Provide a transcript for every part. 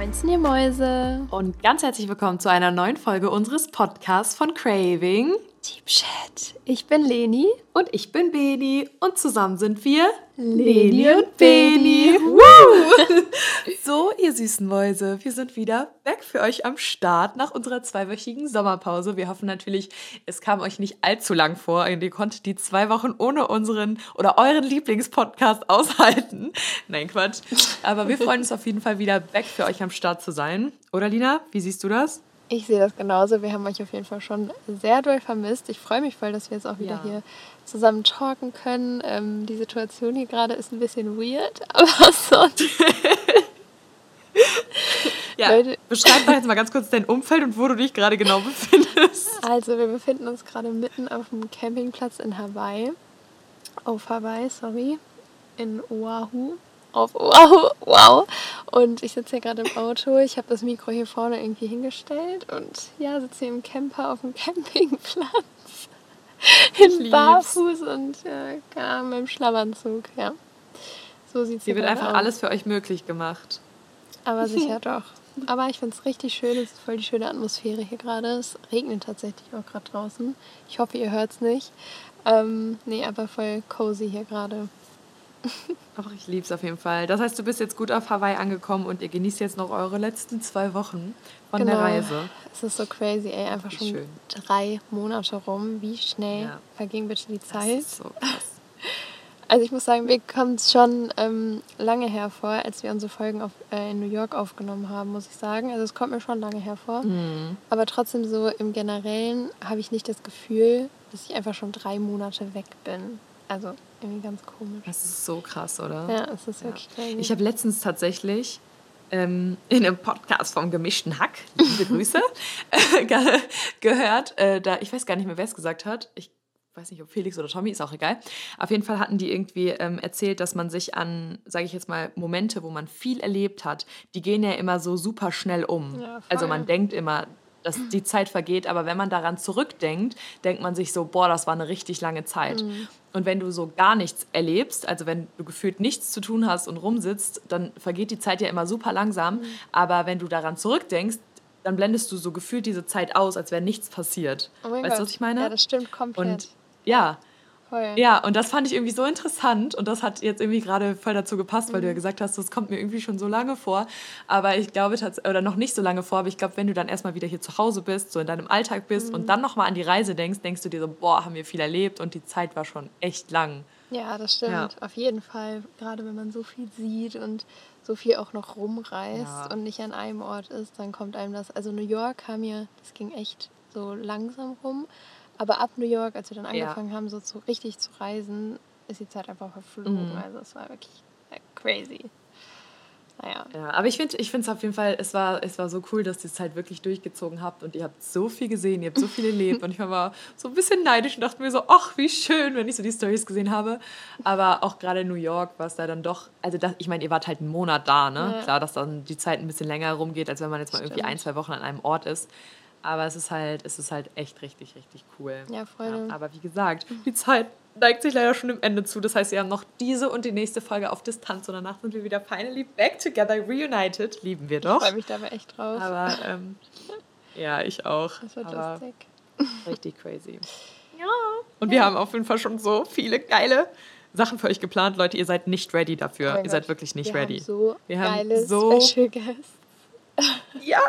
Moinsen, ihr Mäuse. Und ganz herzlich willkommen zu einer neuen Folge unseres Podcasts von Craving. Deep Chat. Ich bin Leni. Und ich bin Beni. Und zusammen sind wir Leni und Beni. Woo! so, ihr süßen Mäuse, wir sind wieder back für euch am Start nach unserer zweiwöchigen Sommerpause. Wir hoffen natürlich, es kam euch nicht allzu lang vor und ihr konntet die zwei Wochen ohne unseren oder euren Lieblingspodcast aushalten. Nein, Quatsch. Aber wir freuen uns auf jeden Fall wieder back für euch am Start zu sein. Oder Lina, wie siehst du das? Ich sehe das genauso. Wir haben euch auf jeden Fall schon sehr doll vermisst. Ich freue mich voll, dass wir jetzt auch wieder ja. hier zusammen talken können. Ähm, die Situation hier gerade ist ein bisschen weird, aber sonst. ja, Leute. beschreib mal jetzt mal ganz kurz dein Umfeld und wo du dich gerade genau befindest. Also, wir befinden uns gerade mitten auf dem Campingplatz in Hawaii. Auf Hawaii, sorry. In Oahu auf wow, wow. Und ich sitze hier gerade im Auto. Ich habe das Mikro hier vorne irgendwie hingestellt und ja, sitze hier im Camper auf dem Campingplatz. In Barfuß und ja, keine Ahnung, Schlafanzug, ja. So sieht es Hier wird einfach aus. alles für euch möglich gemacht. Aber sicher doch. Aber ich finde es richtig schön. Es ist voll die schöne Atmosphäre hier gerade. Es regnet tatsächlich auch gerade draußen. Ich hoffe, ihr hört es nicht. Ähm, nee, aber voll cozy hier gerade. Ach, ich liebe es auf jeden Fall. Das heißt, du bist jetzt gut auf Hawaii angekommen und ihr genießt jetzt noch eure letzten zwei Wochen von genau. der Reise. Es ist so crazy, ey. Einfach schon schön. drei Monate rum. Wie schnell ja. verging bitte die Zeit? So. Also ich muss sagen, mir kommt es schon ähm, lange hervor, als wir unsere Folgen auf, äh, in New York aufgenommen haben, muss ich sagen. Also es kommt mir schon lange hervor. Mhm. Aber trotzdem so im Generellen habe ich nicht das Gefühl, dass ich einfach schon drei Monate weg bin. Also irgendwie ganz komisch. Das ist so krass, oder? Ja, es ist wirklich ja. crazy. Ich habe letztens tatsächlich ähm, in einem Podcast vom gemischten Hack, liebe Grüße, ge gehört, äh, da, ich weiß gar nicht mehr, wer es gesagt hat. Ich weiß nicht, ob Felix oder Tommy, ist auch egal. Auf jeden Fall hatten die irgendwie ähm, erzählt, dass man sich an, sage ich jetzt mal, Momente, wo man viel erlebt hat, die gehen ja immer so super schnell um. Ja, also man denkt immer, dass die Zeit vergeht, aber wenn man daran zurückdenkt, denkt man sich so, boah, das war eine richtig lange Zeit. Mhm. Und wenn du so gar nichts erlebst, also wenn du gefühlt nichts zu tun hast und rumsitzt, dann vergeht die Zeit ja immer super langsam. Mhm. Aber wenn du daran zurückdenkst, dann blendest du so gefühlt diese Zeit aus, als wäre nichts passiert. Oh weißt du, was ich meine? Ja, das stimmt komplett. Und ja, Voll. Ja, und das fand ich irgendwie so interessant und das hat jetzt irgendwie gerade voll dazu gepasst, weil mhm. du ja mhm. gesagt hast, das kommt mir irgendwie schon so lange vor. Aber ich glaube, oder noch nicht so lange vor, aber ich glaube, wenn du dann erstmal wieder hier zu Hause bist, so in deinem Alltag bist mhm. und dann nochmal an die Reise denkst, denkst du dir so, boah, haben wir viel erlebt und die Zeit war schon echt lang. Ja, das stimmt. Ja. Auf jeden Fall. Gerade wenn man so viel sieht und so viel auch noch rumreist ja. und nicht an einem Ort ist, dann kommt einem das. Also New York kam mir, das ging echt so langsam rum. Aber ab New York, als wir dann angefangen ja. haben, so zu, richtig zu reisen, ist die Zeit einfach verflogen. Mhm. Also es war wirklich crazy. Naja. Ja, aber ich finde ich es auf jeden Fall, es war, es war so cool, dass ihr es halt wirklich durchgezogen habt und ihr habt so viel gesehen, ihr habt so viel erlebt und ich war so ein bisschen neidisch und dachte mir so, ach, wie schön, wenn ich so die Stories gesehen habe. Aber auch gerade in New York war es da dann doch, also das, ich meine, ihr wart halt einen Monat da, ne? Ja. Klar, dass dann die Zeit ein bisschen länger rumgeht, als wenn man jetzt mal Stimmt. irgendwie ein, zwei Wochen an einem Ort ist. Aber es ist halt, es ist halt echt richtig, richtig cool. Ja, voll. Ja, aber wie gesagt, die Zeit neigt sich leider schon dem Ende zu. Das heißt, wir haben noch diese und die nächste Folge auf Distanz und danach sind wir wieder finally back together, reunited. Lieben wir doch. Ich freue mich da aber echt drauf. Aber ähm, ja, ich auch. Das wird aber lustig. Richtig crazy. Ja. Und wir haben auf jeden Fall schon so viele geile Sachen für euch geplant. Leute, ihr seid nicht ready dafür. Oh ihr Gott. seid wirklich nicht wir ready. Haben so wir haben so Special Guests. Ja,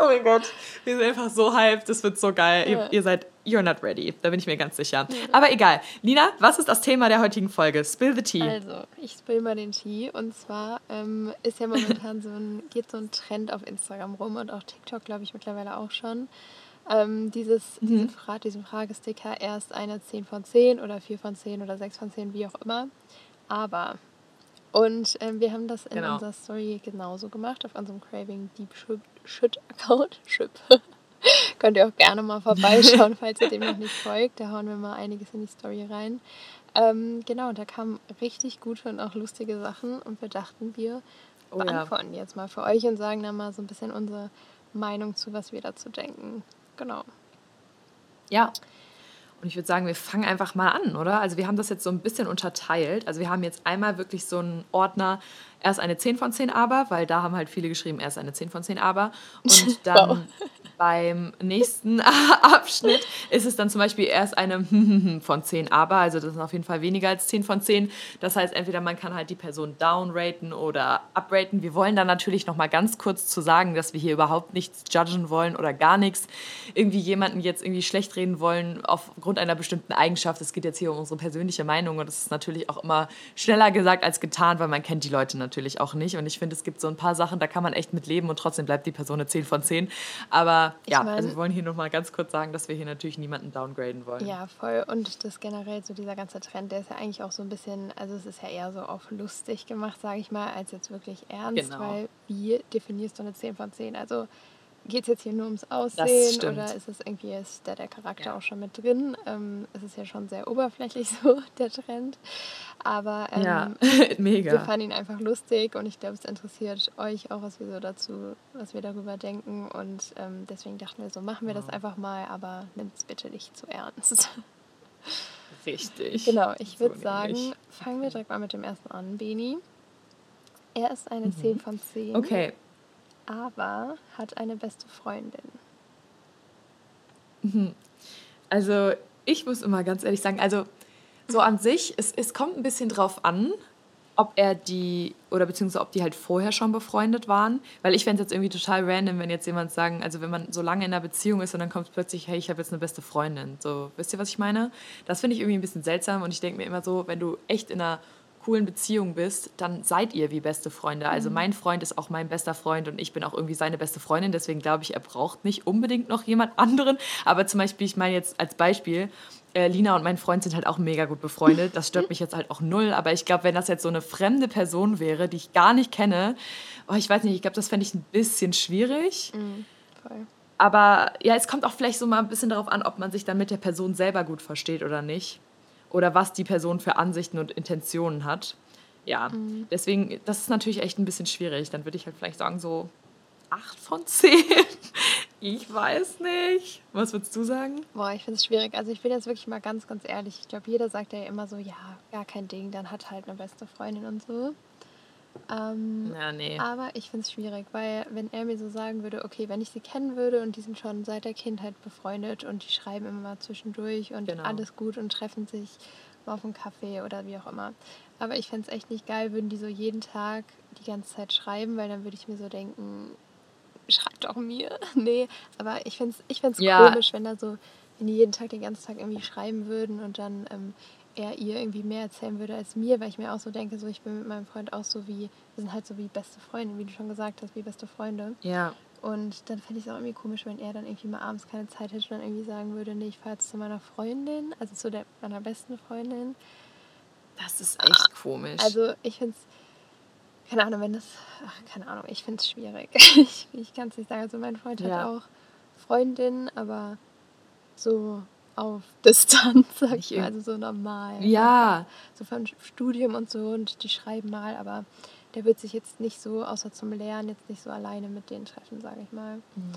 oh mein Gott. Wir sind einfach so hyped, das wird so geil. Ja. Ihr, ihr, seid, you're not ready, da bin ich mir ganz sicher. Aber egal. Lina, was ist das Thema der heutigen Folge? Spill the tea. Also, ich spill mal den Tee. Und zwar ähm, ist ja momentan so ein, geht so ein Trend auf Instagram rum und auch TikTok, glaube ich, mittlerweile auch schon. Ähm, dieses, mhm. diese Frage, diesen Fragesticker erst eine 10 von 10 oder 4 von 10 oder 6 von 10, wie auch immer. Aber und ähm, wir haben das in genau. unserer Story genauso gemacht, auf unserem Craving Deep Shit Account. Ship. Könnt ihr auch gerne mal vorbeischauen, falls ihr dem noch nicht folgt. Da hauen wir mal einiges in die Story rein. Ähm, genau, und da kamen richtig gute und auch lustige Sachen und wir dachten, wir oh, beantworten ja. jetzt mal für euch und sagen dann mal so ein bisschen unsere Meinung zu, was wir dazu denken. Genau. Ja. Und ich würde sagen, wir fangen einfach mal an, oder? Also wir haben das jetzt so ein bisschen unterteilt. Also wir haben jetzt einmal wirklich so einen Ordner, erst eine 10 von 10 aber, weil da haben halt viele geschrieben, erst eine 10 von 10 aber. Und dann wow. Beim nächsten Abschnitt ist es dann zum Beispiel erst eine von 10 aber, also das ist auf jeden Fall weniger als 10 von 10. Das heißt, entweder man kann halt die Person downraten oder upraten. Wir wollen dann natürlich noch mal ganz kurz zu sagen, dass wir hier überhaupt nichts judgen wollen oder gar nichts. Irgendwie jemanden jetzt irgendwie schlecht reden wollen aufgrund einer bestimmten Eigenschaft. Es geht jetzt hier um unsere persönliche Meinung und das ist natürlich auch immer schneller gesagt als getan, weil man kennt die Leute natürlich auch nicht. Und ich finde, es gibt so ein paar Sachen, da kann man echt mit leben und trotzdem bleibt die Person eine 10 von 10. Aber ja, ich mein, also wir wollen hier nochmal ganz kurz sagen, dass wir hier natürlich niemanden downgraden wollen. Ja, voll. Und das generell so dieser ganze Trend, der ist ja eigentlich auch so ein bisschen, also es ist ja eher so auf lustig gemacht, sage ich mal, als jetzt wirklich ernst, genau. weil wie definierst du eine 10 von 10? Also geht es jetzt hier nur ums Aussehen oder ist es irgendwie, ist da der Charakter ja. auch schon mit drin? Ähm, es ist ja schon sehr oberflächlich so, der Trend. Aber ähm, ja, mega. wir fanden ihn einfach lustig und ich glaube, es interessiert euch auch, was wir so dazu, was wir darüber denken. Und ähm, deswegen dachten wir so, machen wir das einfach mal, aber nimmt es bitte nicht zu ernst. Richtig. Genau, ich würde so sagen, fangen wir direkt mal mit dem ersten an, Beni. Er ist eine mhm. 10 von 10. Okay, aber hat eine beste Freundin. Mhm. Also ich muss immer ganz ehrlich sagen, also so an sich, es, es kommt ein bisschen drauf an, ob er die, oder beziehungsweise ob die halt vorher schon befreundet waren. Weil ich fände es jetzt irgendwie total random, wenn jetzt jemand sagen, also wenn man so lange in einer Beziehung ist und dann kommt plötzlich, hey, ich habe jetzt eine beste Freundin. So, wisst ihr, was ich meine? Das finde ich irgendwie ein bisschen seltsam und ich denke mir immer so, wenn du echt in einer coolen Beziehung bist, dann seid ihr wie beste Freunde. Also mhm. mein Freund ist auch mein bester Freund und ich bin auch irgendwie seine beste Freundin. Deswegen glaube ich, er braucht nicht unbedingt noch jemand anderen. Aber zum Beispiel, ich meine jetzt als Beispiel, äh, Lina und mein Freund sind halt auch mega gut befreundet. Das stört mich jetzt halt auch null. Aber ich glaube, wenn das jetzt so eine fremde Person wäre, die ich gar nicht kenne, oh, ich weiß nicht, ich glaube, das fände ich ein bisschen schwierig. Mhm, voll. Aber ja, es kommt auch vielleicht so mal ein bisschen darauf an, ob man sich dann mit der Person selber gut versteht oder nicht oder was die Person für Ansichten und Intentionen hat. Ja, mhm. deswegen, das ist natürlich echt ein bisschen schwierig. Dann würde ich halt vielleicht sagen, so 8 von 10. Ich weiß nicht. Was würdest du sagen? Boah, ich finde es schwierig. Also ich bin jetzt wirklich mal ganz, ganz ehrlich. Ich glaube, jeder sagt ja immer so, ja, gar kein Ding, dann hat halt eine beste Freundin und so. Ähm, ja, nee. Aber ich finde es schwierig, weil wenn er mir so sagen würde, okay, wenn ich sie kennen würde und die sind schon seit der Kindheit befreundet und die schreiben immer mal zwischendurch und genau. alles gut und treffen sich mal auf einen Kaffee oder wie auch immer. Aber ich fände es echt nicht geil, würden die so jeden Tag die ganze Zeit schreiben, weil dann würde ich mir so denken, schreibt doch mir. nee, aber ich fände es ich find's ja. komisch, wenn da so, wenn die jeden Tag den ganzen Tag irgendwie schreiben würden und dann ähm, er ihr irgendwie mehr erzählen würde als mir, weil ich mir auch so denke, so ich bin mit meinem Freund auch so wie, wir sind halt so wie beste Freunde, wie du schon gesagt hast, wie beste Freunde. Ja. Und dann fände ich es auch irgendwie komisch, wenn er dann irgendwie mal abends keine Zeit hätte und dann irgendwie sagen würde, nee, ich fahre jetzt zu meiner Freundin, also zu der, meiner besten Freundin. Das ist echt komisch. Also ich finde es, keine Ahnung, wenn das, ach, keine Ahnung, ich finde es schwierig. ich ich kann es nicht sagen, also mein Freund ja. hat auch Freundin, aber so auf Distanz, sag ich mal, also so normal. Ja. So vom Studium und so und die schreiben mal, aber der wird sich jetzt nicht so, außer zum Lernen, jetzt nicht so alleine mit denen treffen, sage ich mal. Mhm.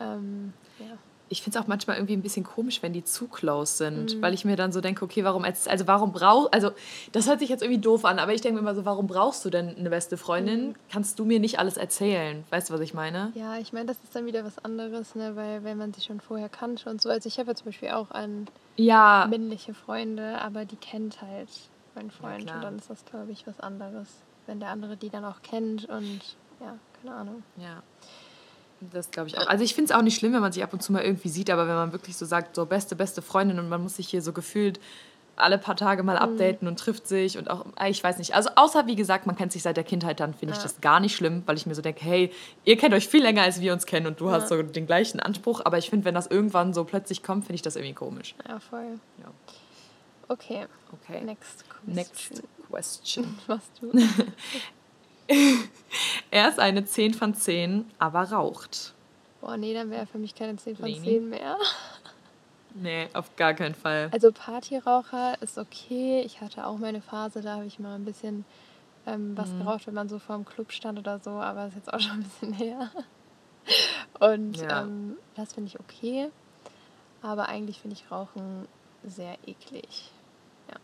Ähm, ja ich finde es auch manchmal irgendwie ein bisschen komisch, wenn die zu close sind, mhm. weil ich mir dann so denke, okay, warum also warum brauch also das hört sich jetzt irgendwie doof an, aber ich denke mir immer so, warum brauchst du denn eine beste Freundin? Mhm. Kannst du mir nicht alles erzählen? Weißt du, was ich meine? Ja, ich meine, das ist dann wieder was anderes, ne, weil wenn man sich schon vorher kannte und so, also ich habe ja zum Beispiel auch an ja. männliche Freunde, aber die kennt halt mein Freund ja, und dann ist das glaube ich was anderes, wenn der andere die dann auch kennt und ja, keine Ahnung. Ja. Das glaube ich auch. Also ich finde es auch nicht schlimm, wenn man sich ab und zu mal irgendwie sieht, aber wenn man wirklich so sagt, so beste, beste Freundin und man muss sich hier so gefühlt alle paar Tage mal mhm. updaten mhm. und trifft sich und auch, ah, ich weiß nicht. Also außer, wie gesagt, man kennt sich seit der Kindheit, dann finde ja. ich das gar nicht schlimm, weil ich mir so denke, hey, ihr kennt euch viel länger, als wir uns kennen und du ja. hast so den gleichen Anspruch. Aber ich finde, wenn das irgendwann so plötzlich kommt, finde ich das irgendwie komisch. Ja, voll. Ja. Okay. Okay. Next question. Next question. Was du? er ist eine 10 von 10, aber raucht. Boah, nee, dann wäre er für mich keine 10 von Leni. 10 mehr. Nee, auf gar keinen Fall. Also Partyraucher ist okay. Ich hatte auch meine Phase, da habe ich mal ein bisschen ähm, was mhm. geraucht, wenn man so vor dem Club stand oder so, aber ist jetzt auch schon ein bisschen her. Und ja. ähm, das finde ich okay. Aber eigentlich finde ich Rauchen sehr eklig. Ja.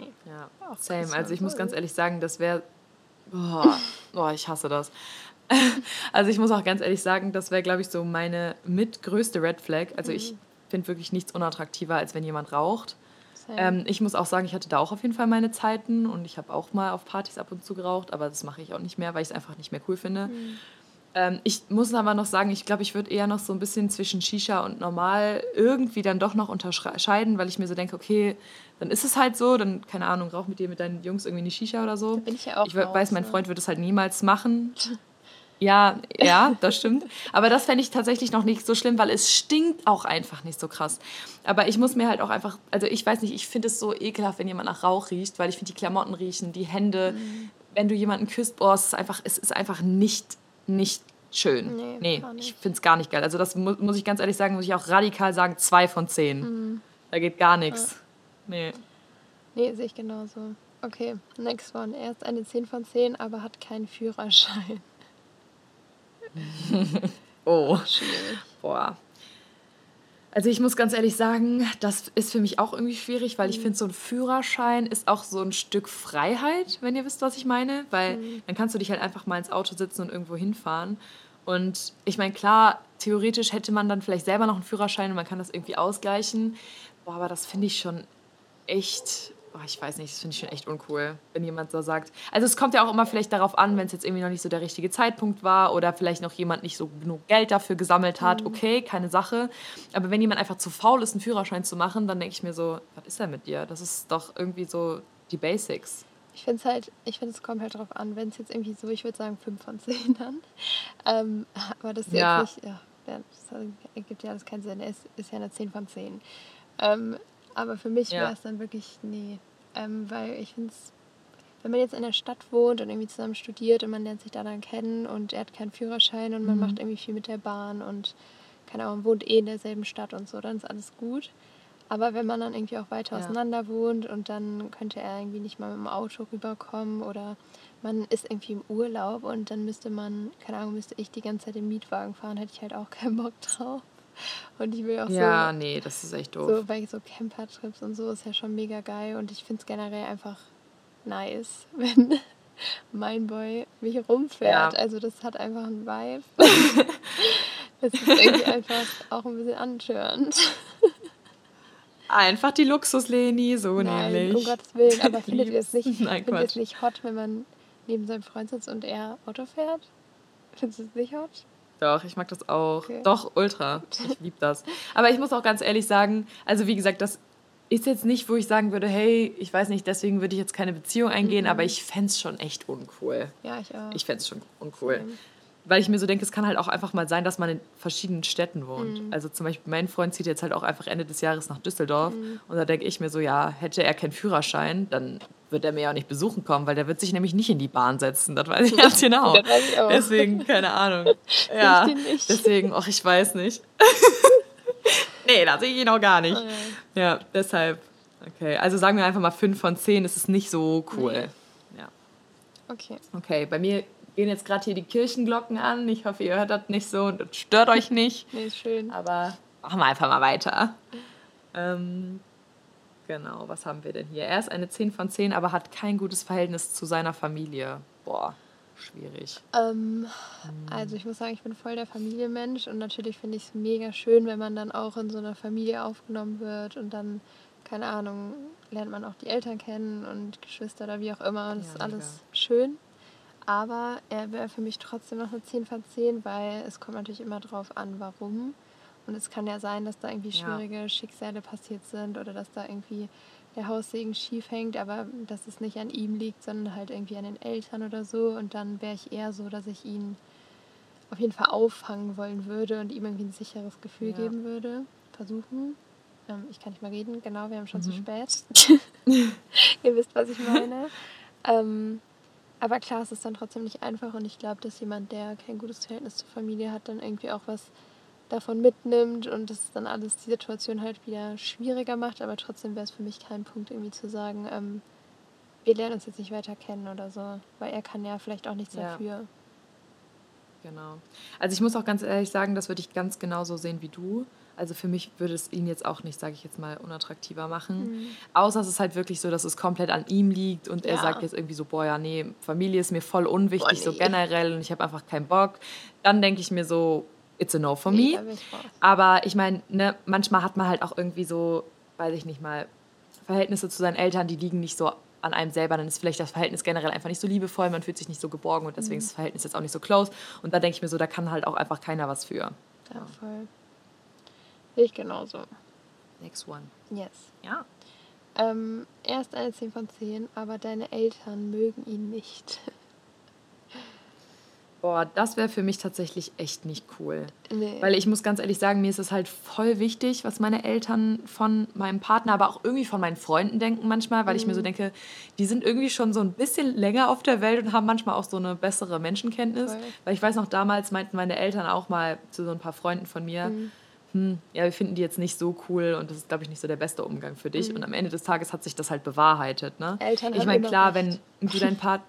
Nee. Ja, Auch same. Also ich muss ganz ehrlich sagen, das wäre. Boah, boah, ich hasse das. Also ich muss auch ganz ehrlich sagen, das wäre, glaube ich, so meine mitgrößte Red Flag. Also ich Mhm. finde wirklich nichts unattraktiver, als wenn jemand raucht. Ähm, ich muss auch sagen, ich hatte da auch auf jeden Fall meine Zeiten und ich habe auch mal auf Partys ab und zu geraucht, aber das mache ich auch nicht mehr, weil ich es einfach nicht mehr cool finde. Mhm. Ähm, ich muss aber noch sagen, ich glaube, ich würde eher noch so ein bisschen zwischen Shisha und normal irgendwie dann doch noch unterscheiden, weil ich mir so denke, okay, dann ist es halt so, dann, keine Ahnung, rauch mit dir, mit deinen Jungs irgendwie eine Shisha oder so. Da bin ich ja auch Ich we- weiß, mein ne? Freund würde es halt niemals machen. Ja, ja, das stimmt. Aber das fände ich tatsächlich noch nicht so schlimm, weil es stinkt auch einfach nicht so krass. Aber ich muss mir halt auch einfach, also ich weiß nicht, ich finde es so ekelhaft, wenn jemand nach Rauch riecht, weil ich finde die Klamotten riechen, die Hände, Mhm. wenn du jemanden küsst, boah, es ist einfach, es ist einfach nicht, nicht schön. Nee, Nee, ich finde es gar nicht geil. Also das mu muss ich ganz ehrlich sagen, muss ich auch radikal sagen, zwei von zehn. Mhm. Da geht gar nichts. Nee. Nee, sehe ich genauso. Okay, next one. Er ist eine 10 von 10, aber hat keinen Führerschein. Oh. Boah. Also ich muss ganz ehrlich sagen, das ist für mich auch irgendwie schwierig, weil ich finde, so ein Führerschein ist auch so ein Stück Freiheit, wenn ihr wisst, was ich meine. Weil dann kannst du dich halt einfach mal ins Auto sitzen und irgendwo hinfahren. Und ich meine, klar, theoretisch hätte man dann vielleicht selber noch einen Führerschein und man kann das irgendwie ausgleichen. Boah, aber das finde ich schon echt, oh, ich weiß nicht, das finde ich schon echt uncool, wenn jemand so sagt. Also es kommt ja auch immer vielleicht darauf an, wenn es jetzt irgendwie noch nicht so der richtige Zeitpunkt war oder vielleicht noch jemand nicht so genug Geld dafür gesammelt hat, okay, keine Sache. Aber wenn jemand einfach zu faul ist, einen Führerschein zu machen, dann denke ich mir so, was ist denn mit dir? Das ist doch irgendwie so die Basics. Ich finde es halt, ich finde es kommt halt drauf an, wenn es jetzt irgendwie so, ich würde sagen 5 von 10 dann. Ähm, aber das ist Ja. jetzt nicht, ja, das ergibt ja alles keinen Sinn. Ist, ist ja eine 10 von 10. Ähm, aber für mich Ja. wäre es dann wirklich, nee. Ähm, weil ich finde es, wenn man jetzt in der Stadt wohnt und irgendwie zusammen studiert und man lernt sich da dann kennen und er hat keinen Führerschein und man Mhm. macht irgendwie viel mit der Bahn und keine Ahnung, wohnt eh in derselben Stadt und so, dann ist alles gut. Aber wenn man dann irgendwie auch weiter Ja. auseinander wohnt und dann könnte er irgendwie nicht mal mit dem Auto rüberkommen oder man ist irgendwie im Urlaub und dann müsste man, keine Ahnung, müsste ich die ganze Zeit im Mietwagen fahren, hätte ich halt auch keinen Bock drauf. Und ich will auch Ja, so, nee, das ist echt doof. so bei so Campertrips und so ist ja schon mega geil und ich finde es generell einfach nice, wenn mein Boy mich rumfährt. Ja. Also das hat einfach einen Vibe. das ist irgendwie einfach auch ein bisschen antörend. Einfach die Luxus-Leni, so Nein, nämlich. um Gottes Willen. Aber findet ihr es nicht, Nein, findet ihr es nicht hot, wenn man neben seinem Freund sitzt und er Auto fährt? Findest du es nicht hot? Doch, ich mag das auch. Okay. Doch, ultra. Ich liebe das. Aber ich muss auch ganz ehrlich sagen, also wie gesagt, das ist jetzt nicht, wo ich sagen würde, hey, ich weiß nicht, deswegen würde ich jetzt keine Beziehung eingehen, aber ich fände es schon echt uncool. Ja, ich auch. Ich fände es schon uncool. Same. Weil ich mir so denke, es kann halt auch einfach mal sein, dass man in verschiedenen Städten wohnt. Mhm. Also zum Beispiel mein Freund zieht jetzt halt auch einfach Ende des Jahres nach Düsseldorf. Mhm. Und da denke ich mir so, ja, hätte er keinen Führerschein, dann wird er mir ja auch nicht besuchen kommen, weil der wird sich nämlich nicht in die Bahn setzen. Das weiß ich ganz genau. Das weiß ich auch. Deswegen, keine Ahnung. Ja, deswegen, ach, ich weiß nicht. nee, da sehe ich ihn auch gar nicht. Oh Ja, deshalb, okay. Also sagen wir einfach mal 5 von 10, ist es nicht so cool. Ja. Okay. Okay, bei mir gehen jetzt gerade hier die Kirchenglocken an. Ich hoffe, ihr hört das nicht so und das stört euch nicht. Nee, ist schön. Aber machen wir einfach mal weiter. Ähm, genau, was haben wir denn hier? Er ist eine 10 von 10, aber hat kein gutes Verhältnis zu seiner Familie. Boah, schwierig. Ähm, also ich muss sagen, ich bin voll der Familienmensch und natürlich finde ich es mega schön, wenn man dann auch in so einer Familie aufgenommen wird und dann, keine Ahnung, lernt man auch die Eltern kennen und Geschwister oder wie auch immer. Und das Ja, ist mega. alles schön. Aber er wäre für mich trotzdem noch eine 10 von 10, weil es kommt natürlich immer drauf an, warum. Und es kann ja sein, dass da irgendwie Ja. schwierige Schicksale passiert sind oder dass da irgendwie der Haussegen schief hängt, aber dass es nicht an ihm liegt, sondern halt irgendwie an den Eltern oder so. Und dann wäre ich eher so, dass ich ihn auf jeden Fall auffangen wollen würde und ihm irgendwie ein sicheres Gefühl Ja. geben würde. Versuchen. Ähm, ich kann nicht mehr reden, genau, wir haben schon zu Mhm. spät. Ihr wisst, was ich meine. ähm, aber klar, es ist dann trotzdem nicht einfach und ich glaube, dass jemand, der kein gutes Verhältnis zur Familie hat, dann irgendwie auch was davon mitnimmt und das dann alles die Situation halt wieder schwieriger macht, aber trotzdem wäre es für mich kein Punkt, irgendwie zu sagen, ähm, wir lernen uns jetzt nicht weiter kennen oder so, weil er kann ja vielleicht auch nichts Ja. dafür. Genau. Also ich muss auch ganz ehrlich sagen, das würde ich ganz genauso sehen wie du. Also für mich würde es ihn jetzt auch nicht, sage ich jetzt mal, unattraktiver machen. Mhm. Außer es ist halt wirklich so, dass es komplett an ihm liegt und er sagt jetzt irgendwie so, boah, ja, nee, Familie ist mir voll unwichtig, boah, nee. so generell und ich habe einfach keinen Bock. Dann denke ich mir so, it's a no for me. Aber ich meine, ne, manchmal hat man halt auch irgendwie so, weiß ich nicht mal, Verhältnisse zu seinen Eltern, die liegen nicht so an einem selber, dann ist vielleicht das Verhältnis generell einfach nicht so liebevoll, man fühlt sich nicht so geborgen und deswegen mhm. ist das Verhältnis jetzt auch nicht so close. Und da denke ich mir so, da kann halt auch einfach keiner was für. Ja, voll. Ich genauso. Next one. Yes. Ja. Ähm, erst eine 10 von 10, aber deine Eltern mögen ihn nicht. Boah, das wäre für mich tatsächlich echt nicht cool. Nee. Weil ich muss ganz ehrlich sagen, mir ist es halt voll wichtig, was meine Eltern von meinem Partner, aber auch irgendwie von meinen Freunden denken manchmal, weil mhm. ich mir so mhm. denke, die sind irgendwie schon so ein bisschen länger auf der Welt und haben manchmal auch so eine bessere Menschenkenntnis. Voll. Weil ich weiß noch, damals meinten meine Eltern auch mal zu so ein paar Freunden von mir, mhm. Hm, ja, wir finden die jetzt nicht so cool und das ist, glaube ich, nicht so der beste Umgang für dich. Mhm. Und am Ende des Tages hat sich das halt bewahrheitet. Ne? Eltern ich meine, klar, recht. wenn du dein Partner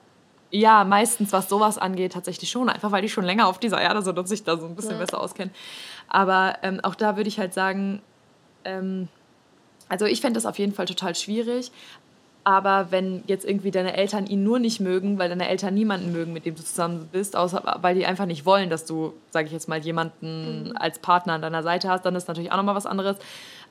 ja, meistens, was sowas angeht, tatsächlich schon. Einfach weil die schon länger auf dieser Erde sind und sich da so ein bisschen ja. besser auskennen. Aber ähm, auch da würde ich halt sagen, ähm, also ich fände das auf jeden Fall total schwierig. Aber wenn jetzt irgendwie deine Eltern ihn nur nicht mögen, weil deine Eltern niemanden mögen, mit dem du zusammen bist, außer weil die einfach nicht wollen, dass du, sage ich jetzt mal, jemanden mhm. als Partner an deiner Seite hast, dann ist natürlich auch nochmal was anderes.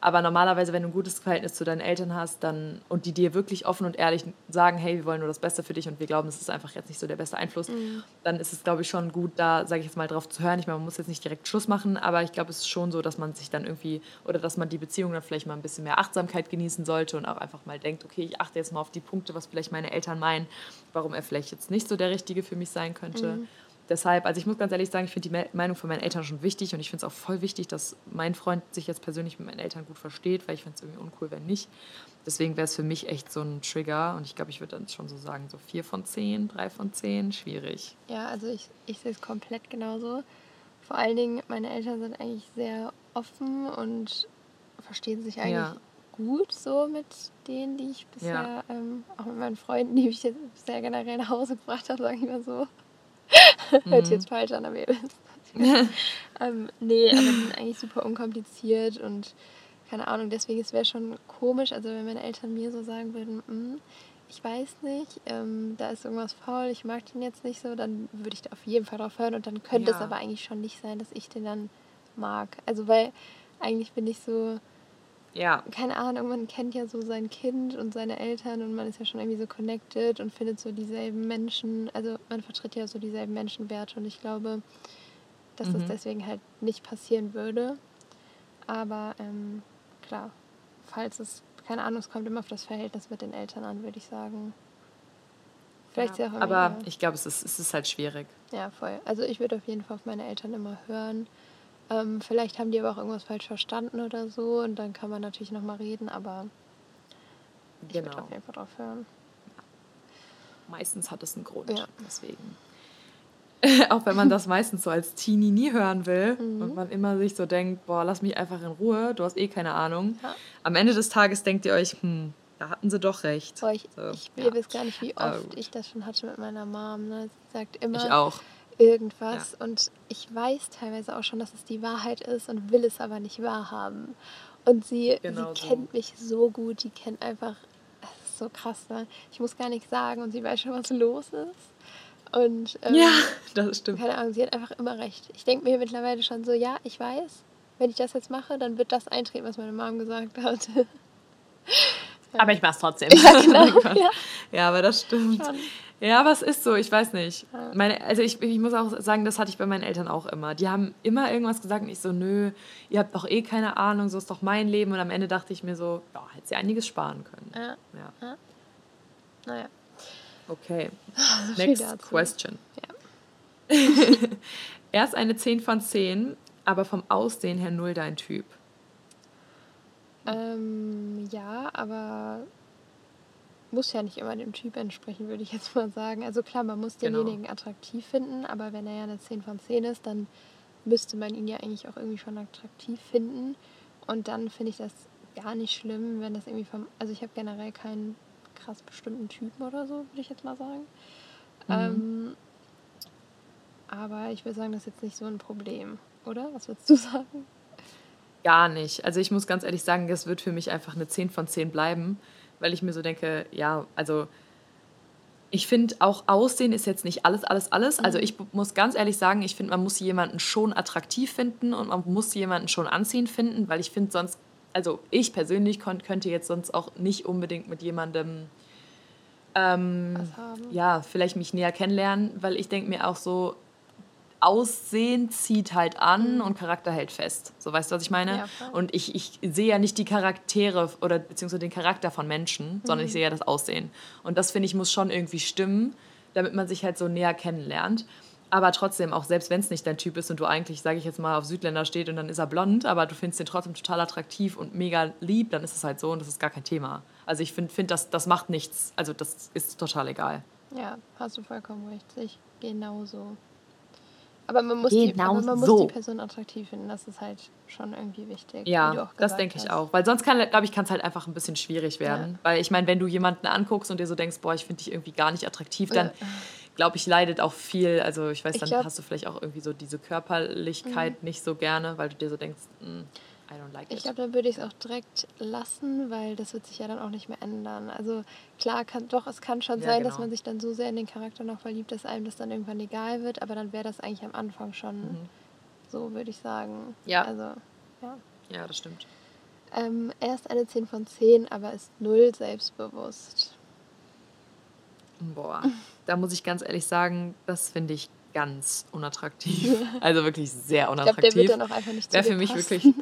Aber normalerweise, wenn du ein gutes Verhältnis zu deinen Eltern hast dann, und die dir wirklich offen und ehrlich sagen, hey, wir wollen nur das Beste für dich und wir glauben, es ist einfach jetzt nicht so der beste Einfluss, mhm. dann ist es, glaube ich, schon gut, da, sage ich jetzt mal, drauf zu hören. Ich meine, man muss jetzt nicht direkt Schluss machen, aber ich glaube, es ist schon so, dass man sich dann irgendwie, oder dass man die Beziehung dann vielleicht mal ein bisschen mehr Achtsamkeit genießen sollte und auch einfach mal denkt, okay, ich achte jetzt mal auf die Punkte, was vielleicht meine Eltern meinen, warum er vielleicht jetzt nicht so der Richtige für mich sein könnte. Mhm deshalb, also ich muss ganz ehrlich sagen, ich finde die Meinung von meinen Eltern schon wichtig und ich finde es auch voll wichtig, dass mein Freund sich jetzt persönlich mit meinen Eltern gut versteht, weil ich finde es irgendwie uncool, wenn nicht. Deswegen wäre es für mich echt so ein Trigger und ich glaube, ich würde dann schon so sagen, so vier von zehn, drei von zehn, schwierig. Ja, also ich, ich sehe es komplett genauso. Vor allen Dingen, meine Eltern sind eigentlich sehr offen und verstehen sich eigentlich ja. gut so mit denen, die ich bisher, ja. ähm, auch mit meinen Freunden, die ich jetzt sehr generell nach Hause gebracht habe, sage ich mal so. Hört mhm. jetzt falsch an, aber ihr wisst. ähm, nee, aber die sind eigentlich super unkompliziert und keine Ahnung, deswegen es wäre schon komisch, also wenn meine Eltern mir so sagen würden, mm, ich weiß nicht, ähm, da ist irgendwas faul, ich mag den jetzt nicht so, dann würde ich da auf jeden Fall drauf hören und dann könnte ja. es aber eigentlich schon nicht sein, dass ich den dann mag. Also weil eigentlich bin ich so, ja. Keine Ahnung, man kennt ja so sein Kind und seine Eltern und man ist ja schon irgendwie so connected und findet so dieselben Menschen, also man vertritt ja so dieselben Menschenwerte und ich glaube, dass mhm. das deswegen halt nicht passieren würde. Aber ähm, klar, falls es, keine Ahnung, es kommt immer auf das Verhältnis mit den Eltern an, würde ich sagen. Vielleicht ja. auch Aber ich glaube, es ist, es ist halt schwierig. Ja, voll. Also ich würde auf jeden Fall auf meine Eltern immer hören. Ähm, vielleicht haben die aber auch irgendwas falsch verstanden oder so und dann kann man natürlich nochmal reden, aber ich genau. würde auf jeden Fall drauf hören. Meistens hat es einen Grund, ja. deswegen. auch wenn man das meistens so als Teenie nie hören will mhm. und man immer sich so denkt, boah, lass mich einfach in Ruhe, du hast eh keine Ahnung. Ja. Am Ende des Tages denkt ihr euch, hm, da hatten sie doch recht. Boah, ich, so, ich ja. weiß gar nicht, wie oft ich das schon hatte mit meiner Mom. Ne? Sie sagt immer, ich auch irgendwas ja. und ich weiß teilweise auch schon, dass es die Wahrheit ist und will es aber nicht wahrhaben. Und sie, genau sie so. kennt mich so gut, die kennt einfach, das ist so krass, ne? ich muss gar nichts sagen und sie weiß schon, was los ist. Und ähm, ja, das stimmt. Keine Ahnung, sie hat einfach immer recht. Ich denke mir mittlerweile schon so, ja, ich weiß, wenn ich das jetzt mache, dann wird das eintreten, was meine Mom gesagt hat. aber ich mach's trotzdem. Ja, genau. ja. ja, aber das stimmt. Schon. Ja, aber es ist so, ich weiß nicht. Meine, also ich, ich muss auch sagen, das hatte ich bei meinen Eltern auch immer. Die haben immer irgendwas gesagt und ich so, nö, ihr habt doch eh keine Ahnung, so ist doch mein Leben. Und am Ende dachte ich mir so, ja, hätte sie einiges sparen können. Ja. ja. ja. Naja. Okay. So Next question. Ja. Erst eine 10 von 10, aber vom Aussehen her null dein Typ. Ähm, ja, aber muss ja nicht immer dem Typ entsprechen, würde ich jetzt mal sagen. Also klar, man muss genau. denjenigen genau. attraktiv finden, aber wenn er ja eine 10 von 10 ist, dann müsste man ihn ja eigentlich auch irgendwie schon attraktiv finden. Und dann finde ich das gar nicht schlimm, wenn das irgendwie vom. Also ich habe generell keinen krass bestimmten Typen oder so, würde ich jetzt mal sagen. Mhm. Ähm, aber ich würde sagen, das ist jetzt nicht so ein Problem, oder? Was würdest du sagen? Gar nicht. Also ich muss ganz ehrlich sagen, das wird für mich einfach eine 10 von 10 bleiben, weil ich mir so denke, ja, also ich finde auch Aussehen ist jetzt nicht alles, alles, alles. Also ich muss ganz ehrlich sagen, ich finde, man muss jemanden schon attraktiv finden und man muss jemanden schon anziehend finden, weil ich finde sonst, also ich persönlich könnte jetzt sonst auch nicht unbedingt mit jemandem ähm, ja, vielleicht mich näher kennenlernen, weil ich denke mir auch so, Aussehen zieht halt an mhm. und Charakter hält fest. So weißt du, was ich meine? Ja, und ich, ich sehe ja nicht die Charaktere oder beziehungsweise den Charakter von Menschen, mhm. sondern ich mhm. sehe ja das Aussehen. Und das finde ich muss schon irgendwie stimmen, damit man sich halt so näher kennenlernt. Aber trotzdem, auch selbst wenn es nicht dein Typ ist und du eigentlich, sage ich jetzt mal, auf Südländer steht und dann ist er blond, aber du findest ihn trotzdem total attraktiv und mega lieb, dann ist es halt so und das ist gar kein Thema. Also ich finde, find, das, das macht nichts. Also das ist total egal. Ja, hast du vollkommen recht. Ich genauso. Aber man muss, genau die, man muss so. die Person attraktiv finden. Das ist halt schon irgendwie wichtig. Ja, das denke ich auch. Weil sonst kann, glaube ich, kann es halt einfach ein bisschen schwierig werden. Ja. Weil ich meine, wenn du jemanden anguckst und dir so denkst, boah, ich finde dich irgendwie gar nicht attraktiv, dann glaube ich, leidet auch viel. Also ich weiß, dann ich glaub, hast du vielleicht auch irgendwie so diese Körperlichkeit mhm. nicht so gerne, weil du dir so denkst, mh, hm, like. Ich glaube, dann würde ich es auch direkt lassen, weil das wird sich ja dann auch nicht mehr ändern. Also klar, kann, doch, es kann schon ja, sein, genau. dass man sich dann so sehr in den Charakter noch verliebt, dass einem das dann irgendwann egal wird, aber dann wäre das eigentlich am Anfang schon mhm. so, würde ich sagen. Ja. Also, ja. Ja, das stimmt. Ähm, er ist eine 10 von 10, aber ist null selbstbewusst. Boah, da muss ich ganz ehrlich sagen, das finde ich ganz unattraktiv. Also wirklich sehr unattraktiv. Ich glaube, der wird dann auch einfach nicht zu Wäre für mich passen. wirklich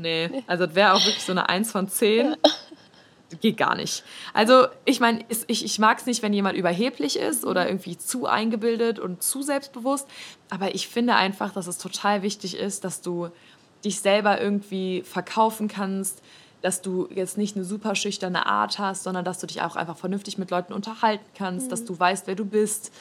Nee, also das wäre auch wirklich so eine 1 von 10. Geht gar nicht. Also, ich meine, ich, ich mag es nicht, wenn jemand überheblich ist oder irgendwie zu eingebildet und zu selbstbewusst. Aber ich finde einfach, dass es total wichtig ist, dass du dich selber irgendwie verkaufen kannst, dass du jetzt nicht eine super schüchterne Art hast, sondern dass du dich auch einfach vernünftig mit Leuten unterhalten kannst, mhm. dass du weißt, wer du bist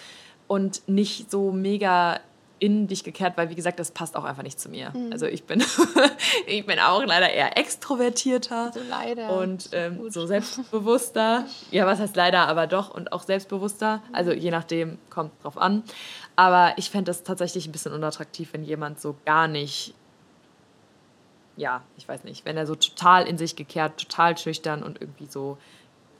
und nicht so mega in dich gekehrt, weil wie gesagt, das passt auch einfach nicht zu mir. Mhm. Also ich bin, ich bin auch leider eher extrovertierter so leider. und ähm, so selbstbewusster. ja, was heißt leider, aber doch und auch selbstbewusster. Also je nachdem, kommt drauf an. Aber ich fände das tatsächlich ein bisschen unattraktiv, wenn jemand so gar nicht, ja, ich weiß nicht, wenn er so total in sich gekehrt, total schüchtern und irgendwie so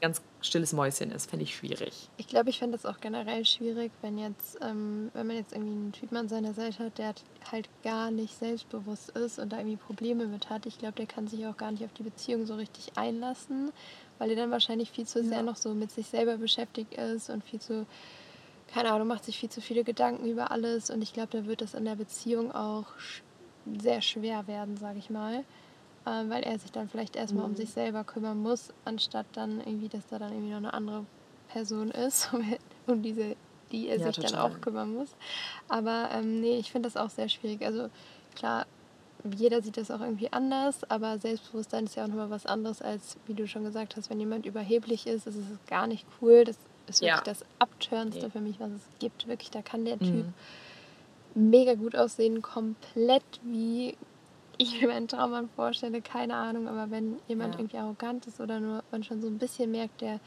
ganz stilles Mäuschen ist, fände ich schwierig. Ich glaube, ich fände das auch generell schwierig, wenn jetzt, ähm, wenn man jetzt irgendwie einen Typen an seiner Seite hat, der halt gar nicht selbstbewusst ist und da irgendwie Probleme mit hat. Ich glaube, der kann sich auch gar nicht auf die Beziehung so richtig einlassen, weil er dann wahrscheinlich viel zu sehr ja. noch so mit sich selber beschäftigt ist und viel zu, keine Ahnung, macht sich viel zu viele Gedanken über alles und ich glaube, da wird das in der Beziehung auch sehr schwer werden, sage ich mal weil er sich dann vielleicht erstmal mhm. um sich selber kümmern muss, anstatt dann irgendwie, dass da dann irgendwie noch eine andere Person ist, um diese, die er ja, sich total. dann auch kümmern muss. Aber ähm, nee, ich finde das auch sehr schwierig. Also klar, jeder sieht das auch irgendwie anders, aber Selbstbewusstsein ist ja auch nochmal was anderes, als wie du schon gesagt hast, wenn jemand überheblich ist, ist es gar nicht cool. Das ist wirklich ja. das Abturnste nee. für mich, was es gibt. Wirklich, da kann der Typ mhm. mega gut aussehen, komplett wie ich mir meinen Traummann vorstelle, keine Ahnung, aber wenn jemand ja. irgendwie arrogant ist oder nur man schon so ein bisschen merkt, der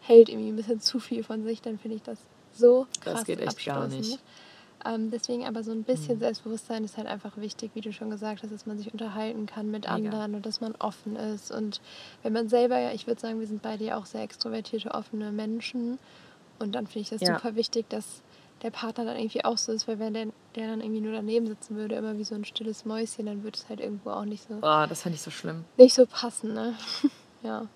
hält irgendwie ein bisschen zu viel von sich, dann finde ich das so krass Das geht echt gar nicht. Ähm, deswegen aber so ein bisschen mhm. Selbstbewusstsein ist halt einfach wichtig, wie du schon gesagt hast, dass man sich unterhalten kann mit Mega. anderen und dass man offen ist. Und wenn man selber, ja, ich würde sagen, wir sind beide ja auch sehr extrovertierte, offene Menschen. Und dann finde ich das ja. super wichtig, dass der Partner dann irgendwie auch so ist, weil wenn der, der dann irgendwie nur daneben sitzen würde, immer wie so ein stilles Mäuschen, dann würde es halt irgendwo auch nicht so. Oh, das fände ich so schlimm. Nicht so passen, ne? ja.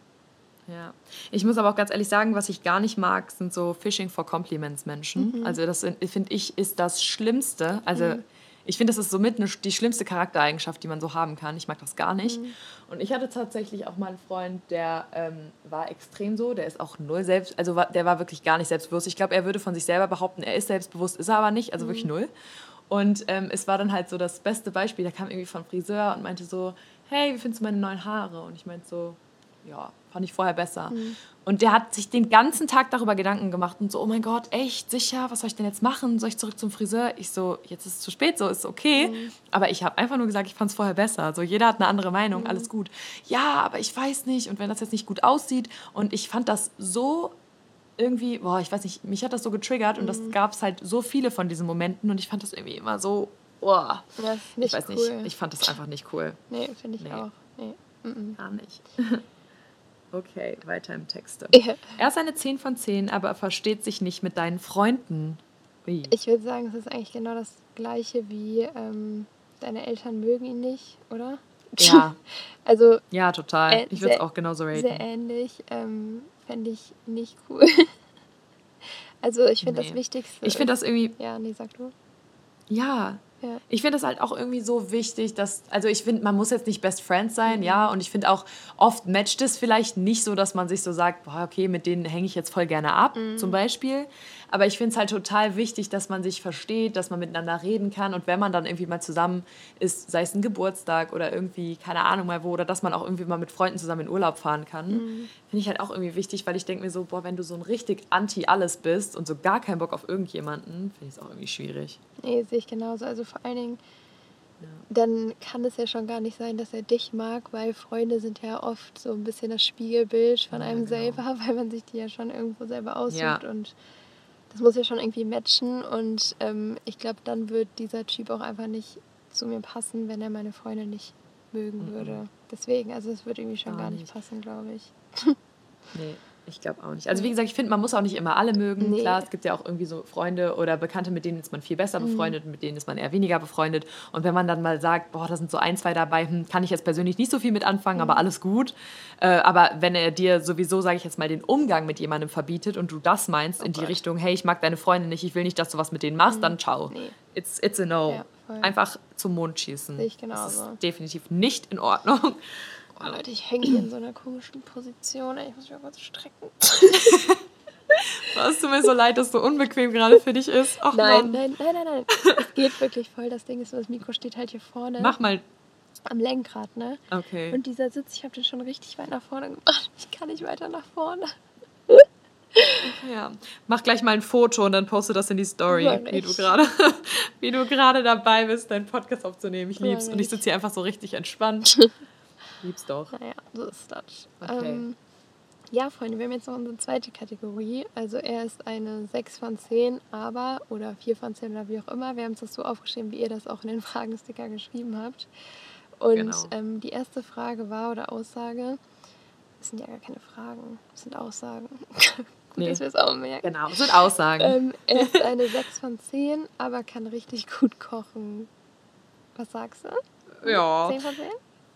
Ja. Ich muss aber auch ganz ehrlich sagen, was ich gar nicht mag, sind so Fishing for Compliments Menschen. Mhm. Also das finde ich ist das Schlimmste. Also mhm. Ich finde, das ist somit eine, die schlimmste Charaktereigenschaft, die man so haben kann. Ich mag das gar nicht. Mhm. Und ich hatte tatsächlich auch mal einen Freund, der ähm, war extrem so, der ist auch null selbst, also war, der war wirklich gar nicht selbstbewusst. Ich glaube, er würde von sich selber behaupten, er ist selbstbewusst, ist er aber nicht, also mhm. wirklich null. Und ähm, es war dann halt so das beste Beispiel. Der kam irgendwie vom Friseur und meinte so, hey, wie findest du meine neuen Haare? Und ich meinte so, ja, fand ich vorher besser. Mhm. Und der hat sich den ganzen Tag darüber Gedanken gemacht und so, oh mein Gott, echt, sicher, was soll ich denn jetzt machen? Soll ich zurück zum Friseur? Ich so, jetzt ist es zu spät, so ist okay. Mhm. Aber ich habe einfach nur gesagt, ich fand es vorher besser. So, jeder hat eine andere Meinung, mhm. alles gut. Ja, aber ich weiß nicht und wenn das jetzt nicht gut aussieht und ich fand das so irgendwie, boah, ich weiß nicht, mich hat das so getriggert und das mhm. gab es halt so viele von diesen Momenten und ich fand das irgendwie immer so Das ist nicht ich weiß cool. nicht, ich fand das einfach nicht cool. Nee, finde ich Nee. auch. Nee. Gar nicht. Okay, weiter im Texte. Ja. Er ist eine 10 von 10, aber er versteht sich nicht mit deinen Freunden. Ui. Ich würde sagen, es ist eigentlich genau das gleiche wie ähm, deine Eltern mögen ihn nicht, oder? Ja, Also ja, total. Äh, ich würde es auch genauso raten. sehr ähnlich. Ähm, Fände ich nicht cool. also ich finde Nee. das Wichtigste. Ich finde das irgendwie, Ja, nee, sag du. ja, Ja. Ich finde das halt auch irgendwie so wichtig, dass, also ich finde, man muss jetzt nicht Best Friends sein, ja, und ich finde auch, oft matcht es vielleicht nicht so, dass man sich so sagt, boah, okay, mit denen hänge ich jetzt voll gerne ab, zum Beispiel. Aber ich finde es halt total wichtig, dass man sich versteht, dass man miteinander reden kann und wenn man dann irgendwie mal zusammen ist, sei es ein Geburtstag oder irgendwie, keine Ahnung mal wo, oder dass man auch irgendwie mal mit Freunden zusammen in Urlaub fahren kann, finde ich halt auch irgendwie wichtig, weil ich denke mir so, boah, wenn du so ein richtig anti-alles bist und so gar keinen Bock auf irgendjemanden, finde ich es auch irgendwie schwierig. Nee, sehe ich genauso. Also vor allen Dingen, dann kann es ja schon gar nicht sein, dass er dich mag, weil Freunde sind ja oft so ein bisschen das Spiegelbild von Ja, einem genau. selber, weil man sich die ja schon irgendwo selber aussucht Ja. und das muss ja schon irgendwie matchen und ähm, ich glaube, dann wird dieser Typ auch einfach nicht zu mir passen, wenn er meine Freunde nicht mögen würde. Deswegen, also es wird irgendwie schon Gar gar nicht nicht. passen, glaube ich. Nee, ich glaube auch nicht. Also wie gesagt, ich finde, man muss auch nicht immer alle mögen. Nee. Klar, es gibt ja auch irgendwie so Freunde oder Bekannte, mit denen ist man viel besser befreundet und mit denen ist man eher weniger befreundet. Und wenn man dann mal sagt, boah, da sind so ein, zwei dabei, hm, kann ich jetzt persönlich nicht so viel mit anfangen, aber alles gut. Äh, aber wenn er dir sowieso, sage ich jetzt mal, den Umgang mit jemandem verbietet und du das meinst in die Gott. Richtung, hey, ich mag deine Freunde nicht, ich will nicht, dass du was mit denen machst, dann ciao. Nee. It's, it's a no. Ja. Einfach zum Mond schießen. Ich Das ist definitiv nicht in Ordnung. Oh Leute, ich hänge hier in so einer komischen Position. Ey, Ich muss mich mal kurz strecken. Es tut mir so leid, dass so unbequem gerade für dich ist. Ach, Nein, Mann. nein, nein, nein, nein. Es geht wirklich voll. Das Ding ist, so, das Mikro steht halt hier vorne Mach mal. am Lenkrad, ne? Okay. Und dieser Sitz, ich habe den schon richtig weit nach vorne gemacht. Ich kann nicht weiter nach vorne. Ja, mach gleich mal ein Foto und dann poste das in die Story, Mach wie du gerade, wie du gerade dabei bist, deinen Podcast aufzunehmen. Ich Mach lieb's und ich. sitze hier einfach so richtig entspannt. lieb's doch. Naja, so ist das. Okay. Ähm, ja, Freunde, wir haben jetzt noch unsere zweite Kategorie. Also er ist eine 6 von 10, aber, oder 4 von 10 oder wie auch immer. Wir haben es das so aufgeschrieben, wie ihr das auch in den Fragensticker geschrieben habt. Und Genau. ähm, die erste Frage war oder Aussage, das sind ja gar keine Fragen, das sind Aussagen. Gut, Nee. dass wir es auch merken. Genau, das sind Aussagen. Ähm, er ist eine 6 von 10, aber kann richtig gut kochen. Was sagst du? ja. 10 von 10?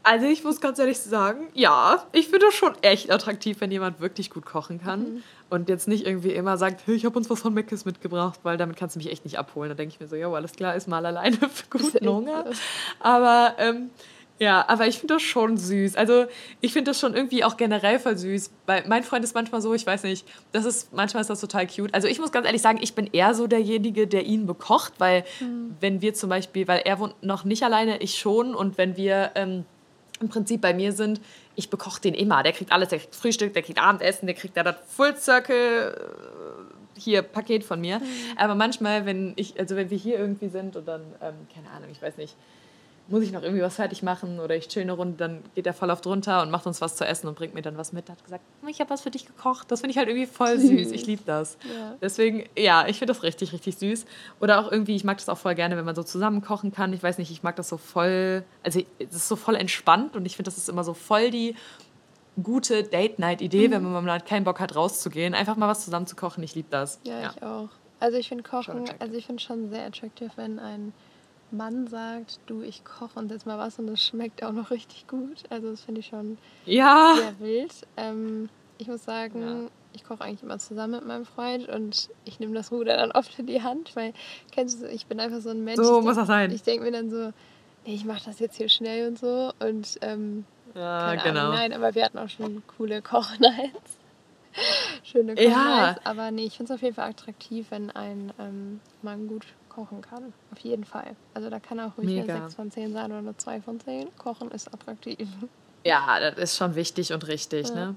Also ich muss ganz ehrlich sagen, ja, ich finde es schon echt attraktiv, wenn jemand wirklich gut kochen kann und jetzt nicht irgendwie immer sagt, hey, ich habe uns was von Meckes mitgebracht, weil damit kannst du mich echt nicht abholen. Da denke ich mir so, ja, alles klar, ist mal alleine für guten Hunger. Aber ähm, ja, aber ich finde das schon süß. Also ich finde das schon irgendwie auch generell voll süß. Weil mein Freund ist manchmal so, ich weiß nicht, das ist, manchmal ist das total cute. Also ich muss ganz ehrlich sagen, ich bin eher so derjenige, der ihn bekocht, weil wenn wir zum Beispiel, weil er wohnt noch nicht alleine, ich schon, und wenn wir ähm, im Prinzip bei mir sind, ich bekoche den immer. Der kriegt alles, der kriegt Frühstück, der kriegt Abendessen, der kriegt da das Full Circle äh, hier Paket von mir. Aber manchmal, wenn ich, also wenn wir hier irgendwie sind und dann, ähm, keine Ahnung, ich weiß nicht, muss ich noch irgendwie was fertig machen oder ich chill eine Runde, dann geht er voll auf drunter und macht uns was zu essen und bringt mir dann was mit. Er hat gesagt, ich habe was für dich gekocht. Das finde ich halt irgendwie voll süß. Ich liebe das. Ja. Deswegen, ja, ich finde das richtig, richtig süß. Oder auch irgendwie, ich mag das auch voll gerne, wenn man so zusammen kochen kann. Ich weiß nicht, ich mag das so voll, also es ist so voll entspannt und ich finde, das ist immer so voll die gute Date-Night-Idee, wenn man mal keinen Bock hat, rauszugehen. Einfach mal was zusammen zu kochen. Ich liebe das. Ja, ich auch. Also ich finde Kochen, also ich finde schon sehr attraktiv, wenn ein Mann sagt, du, ich koche und jetzt mal was und es schmeckt auch noch richtig gut. Also das finde ich schon Ja. sehr wild. Ähm, ich muss sagen, ich koche eigentlich immer zusammen mit meinem Freund und ich nehme das Ruder dann oft in die Hand, weil, kennst du, ich bin einfach so ein Mensch. So ich muss denk- das sein. Ich denke mir dann so, nee, ich mache das jetzt hier schnell und so und ähm, Ja, genau. Ahnung, nein, aber wir hatten auch schon coole Kochnights. Schöne Ja. Kochnights. Aber nee, ich finde es auf jeden Fall attraktiv, wenn ein ähm, Mann gut kochen kann. Auf jeden Fall. Also da kann auch ruhig Mega. eine 6 von 10 sein oder eine 2 von 10. Kochen ist attraktiv. Ja, das ist schon wichtig und richtig, Ja. ne?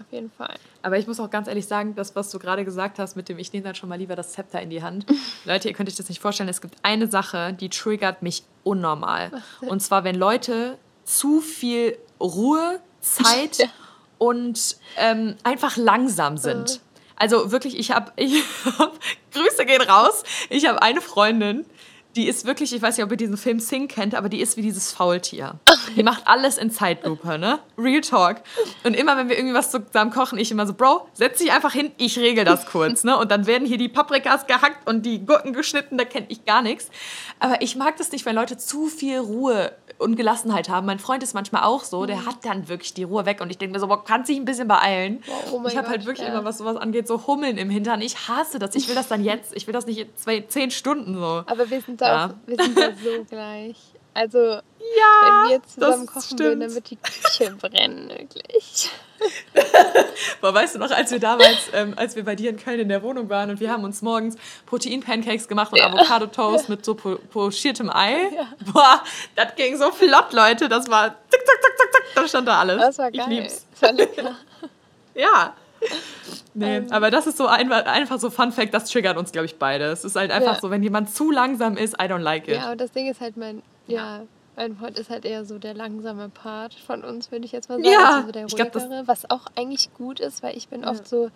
Auf jeden Fall. Aber ich muss auch ganz ehrlich sagen, das, was du gerade gesagt hast, mit dem ich nehme dann schon mal lieber das Zepter in die Hand. Leute, ihr könnt euch das nicht vorstellen. Es gibt eine Sache, die triggert mich unnormal. Und zwar, wenn Leute zu viel Ruhe, Zeit Ja. und ähm, einfach langsam sind. Also wirklich, ich habe, ich hab, Grüße gehen raus. Ich habe eine Freundin, die ist wirklich, ich weiß nicht, ob ihr diesen Film Sing kennt, aber die ist wie dieses Faultier. Die macht alles in Zeitlupe, ne? Real Talk. Und immer, wenn wir irgendwie was zusammen kochen, ich immer so, Bro, setz dich einfach hin, ich regel das kurz, ne? Und dann werden hier die Paprikas gehackt und die Gurken geschnitten, da kenne ich gar nichts. Aber ich mag das nicht, wenn Leute zu viel Ruhe und Gelassenheit haben. Mein Freund ist manchmal auch so, der hat dann wirklich die Ruhe weg und ich denke mir so, boah, kannst dich ein bisschen beeilen. Oh ich habe halt wirklich ja. immer, was sowas angeht, so Hummeln im Hintern. Ich hasse das. Ich will das dann jetzt. Ich will das nicht in zwei, zehn Stunden so. Aber wir sind da, auch, wir sind da so gleich. Also, ja, wenn wir zusammen kochen stimmt. würden, dann wird die Küche brennen, wirklich. Boah, weißt du noch, als wir damals, ähm, als wir bei dir in Köln in der Wohnung waren und wir haben uns morgens Protein-Pancakes gemacht und ja. Avocado-Toast mit so po pochiertem Ei. Ja. Boah, das ging so flott, Leute. Das war zack, zack, zack, zack, zack, da stand da alles. Das war geil. Ich lieb's. Das war lecker. ja. Nee, ähm, aber das ist so einfach, einfach so Fun Fact, das triggert uns, glaube ich, beide. Es ist halt einfach ja. so, wenn jemand zu langsam ist, I don't like it. Ja, und das Ding ist halt, mein, ja, mein Freund ist halt eher so der langsame Part von uns, würde ich jetzt mal sagen. Ja, also der ruhigere, glaub, was auch eigentlich gut ist, weil ich bin ja. oft so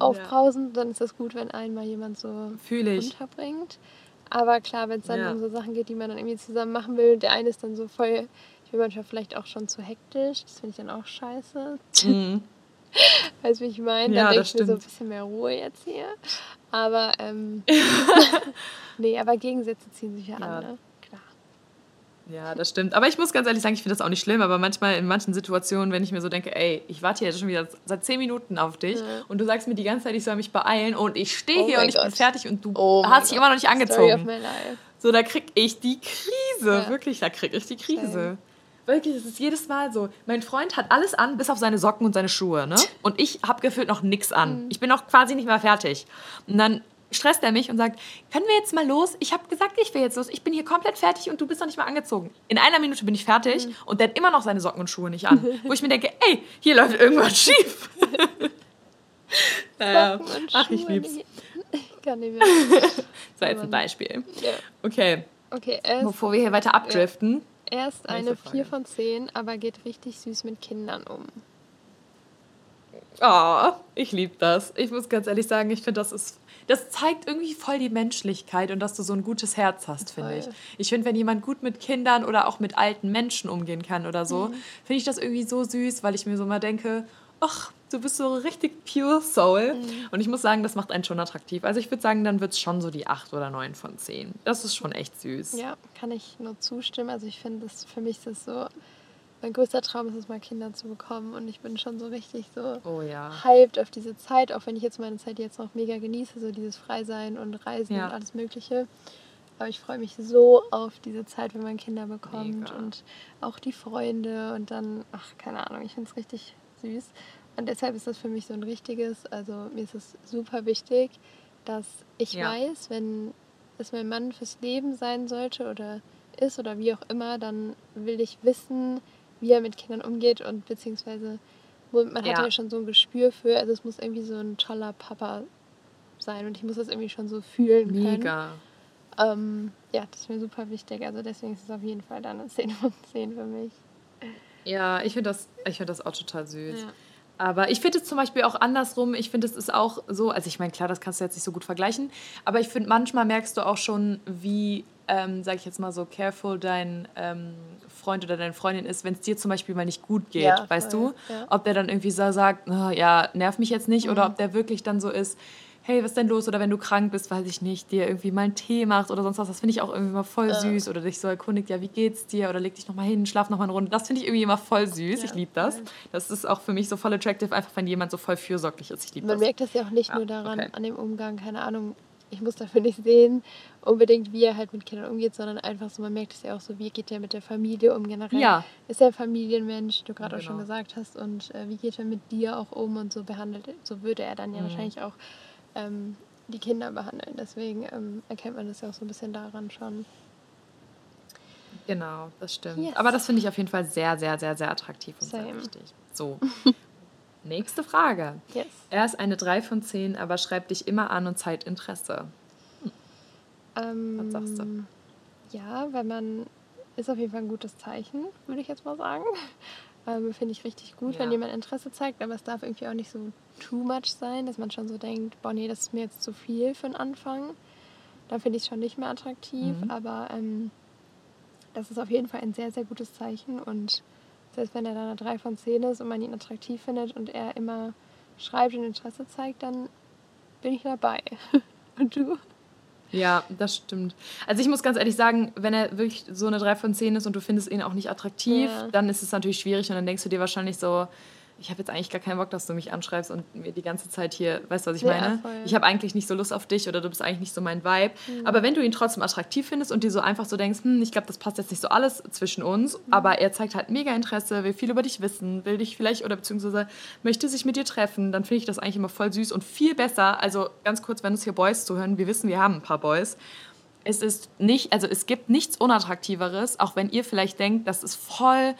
aufbrausend, dann ist das gut, wenn einmal jemand so runterbringt. Aber klar, wenn es dann ja. um so Sachen geht, die man dann irgendwie zusammen machen will, der eine ist dann so voll, ich bin manchmal vielleicht auch schon zu hektisch, das finde ich dann auch scheiße. Mhm. Weißt du, wie ich meine? Ja, dann denke ich mir so ein bisschen mehr Ruhe jetzt hier. Aber, ähm, nee, aber Gegensätze ziehen sich ja, ja. an, ne? Klar. Ja, das stimmt. Aber ich muss ganz ehrlich sagen, ich finde das auch nicht schlimm. Aber manchmal in manchen Situationen, wenn ich mir so denke, ey, ich warte hier schon wieder seit zehn Minuten auf dich ja. und du sagst mir die ganze Zeit, ich soll mich beeilen und ich stehe oh hier und ich Gott. bin fertig und du oh hast dich immer noch nicht angezogen. So, da krieg ich die Krise. Ja. Wirklich, da krieg ich die Krise. Same. Wirklich, es ist jedes Mal so. Mein Freund hat alles an, bis auf seine Socken und seine Schuhe, ne? Und ich habe gefühlt noch nichts an. Mhm. Ich bin noch quasi nicht mal fertig. Und dann stresst er mich und sagt, können wir jetzt mal los? Ich habe gesagt, ich will jetzt los. Ich bin hier komplett fertig und du bist noch nicht mal angezogen. In einer Minute bin ich fertig mhm. und der hat immer noch seine Socken und Schuhe nicht an. Wo ich mir denke, ey, hier läuft irgendwas schief. naja. Ach, ich lieb's. Ich kann nicht mehr. das war jetzt ein Beispiel. Ja. Okay. Okay, Bevor wir hier weiter abdriften. Er ist eine 4 von 10, aber geht richtig süß mit Kindern um. Oh, ich liebe das. Ich muss ganz ehrlich sagen, ich finde, das ist. Das zeigt irgendwie voll die Menschlichkeit und dass du so ein gutes Herz hast, finde ich. Ich finde, wenn jemand gut mit Kindern oder auch mit alten Menschen umgehen kann oder so, mhm. finde ich das irgendwie so süß, weil ich mir so mal denke, ach, du bist so richtig pure Soul. Mhm. Und ich muss sagen, das macht einen schon attraktiv. Also ich würde sagen, dann wird es schon so die 8 oder 9 von 10. Das ist schon echt süß. Ja, kann ich nur zustimmen. Also ich finde, das für mich ist das so, mein größter Traum ist es mal Kinder zu bekommen. Und ich bin schon so richtig so oh, ja. hyped auf diese Zeit, auch wenn ich jetzt meine Zeit jetzt noch mega genieße, so dieses Freisein und Reisen ja. und alles Mögliche. Aber ich freue mich so auf diese Zeit, wenn man Kinder bekommt mega. und auch die Freunde und dann, ach, keine Ahnung, ich finde es richtig süß. Und deshalb ist das für mich so ein richtiges, also mir ist es super wichtig, dass ich ja. weiß, wenn es mein Mann fürs Leben sein sollte oder ist oder wie auch immer, dann will ich wissen, wie er mit Kindern umgeht und beziehungsweise man ja. hat ja schon so ein Gespür für, also es muss irgendwie so ein toller Papa sein und ich muss das irgendwie schon so fühlen Mega. können. Mega. Ähm, ja, das ist mir super wichtig. Also deswegen ist es auf jeden Fall dann eine 10 von 10 für mich. Ja, ich finde das, find das auch total süß. Ja. Aber ich finde es zum Beispiel auch andersrum. Ich finde, es ist auch so, also ich meine, klar, das kannst du jetzt nicht so gut vergleichen, aber ich finde, manchmal merkst du auch schon, wie, ähm, sage ich jetzt mal so, careful dein ähm, Freund oder deine Freundin ist, wenn es dir zum Beispiel mal nicht gut geht, ja, weißt du? Ja. Ob der dann irgendwie so sagt, oh, ja, nerv mich jetzt nicht, mhm. oder ob der wirklich dann so ist, hey, was ist denn los? Oder wenn du krank bist, weiß ich nicht, dir irgendwie mal einen Tee machst oder sonst was. Das finde ich auch irgendwie mal voll ja. süß. Oder dich so erkundigt, ja, wie geht's dir? Oder leg dich nochmal hin, schlaf nochmal eine Runde. Das finde ich irgendwie immer voll süß. Ja. Ich liebe das. Das ist auch für mich so voll attractive, einfach wenn jemand so voll fürsorglich ist. Ich liebe das. Man merkt das ja auch nicht ja, nur daran, okay. an dem Umgang, keine Ahnung. Ich muss dafür nicht sehen, unbedingt, wie er halt mit Kindern umgeht, sondern einfach so, man merkt es ja auch so, wie geht er mit der Familie um generell. Ja. Ist er ein Familienmensch, du gerade genau. auch schon genau. gesagt hast, und äh, wie geht er mit dir auch um und so behandelt, so würde er dann ja mhm. wahrscheinlich auch ähm, die Kinder behandeln. Deswegen ähm, erkennt man das ja auch so ein bisschen daran schon. Genau, das stimmt. Yes. Aber das finde ich auf jeden Fall sehr, sehr, sehr, sehr attraktiv und Same. sehr wichtig. So. Nächste Frage. Yes. Er ist eine 3 von 10, aber schreibt dich immer an und zeigt Interesse. Hm. Was sagst du? Ja, wenn man ist auf jeden Fall ein gutes Zeichen, würde ich jetzt mal sagen. Ähm, Finde ich richtig gut, ja. wenn jemand Interesse zeigt, aber es darf irgendwie auch nicht so too much sein, dass man schon so denkt, boah, nee, das ist mir jetzt zu viel für den Anfang. dann finde ich es schon nicht mehr attraktiv. Mhm. Aber ähm, das ist auf jeden Fall ein sehr, sehr gutes Zeichen. Und selbst wenn er da eine 3 von 10 ist und man ihn attraktiv findet und er immer schreibt und Interesse zeigt, dann bin ich dabei. und du? Ja, das stimmt. Also ich muss ganz ehrlich sagen, wenn er wirklich so eine 3 von 10 ist und du findest ihn auch nicht attraktiv, Ja. dann ist es natürlich schwierig und dann denkst du dir wahrscheinlich so, ich habe jetzt eigentlich gar keinen Bock, dass du mich anschreibst und mir die ganze Zeit hier, weißt du, was ich Ja, meine? voll. Ich habe eigentlich nicht so Lust auf dich oder du bist eigentlich nicht so mein Vibe. Mhm. Aber wenn du ihn trotzdem attraktiv findest und dir so einfach so denkst, hm, ich glaube, das passt jetzt nicht so alles zwischen uns, Mhm. aber er zeigt halt mega Interesse, will viel über dich wissen, will dich vielleicht oder beziehungsweise möchte sich mit dir treffen, dann finde ich das eigentlich immer voll süß und viel besser. Also ganz kurz, wenn uns hier Boys zuhören, wir wissen, wir haben ein paar Boys es ist nicht, also es gibt nichts Unattraktiveres, auch wenn ihr vielleicht denkt, das ist voll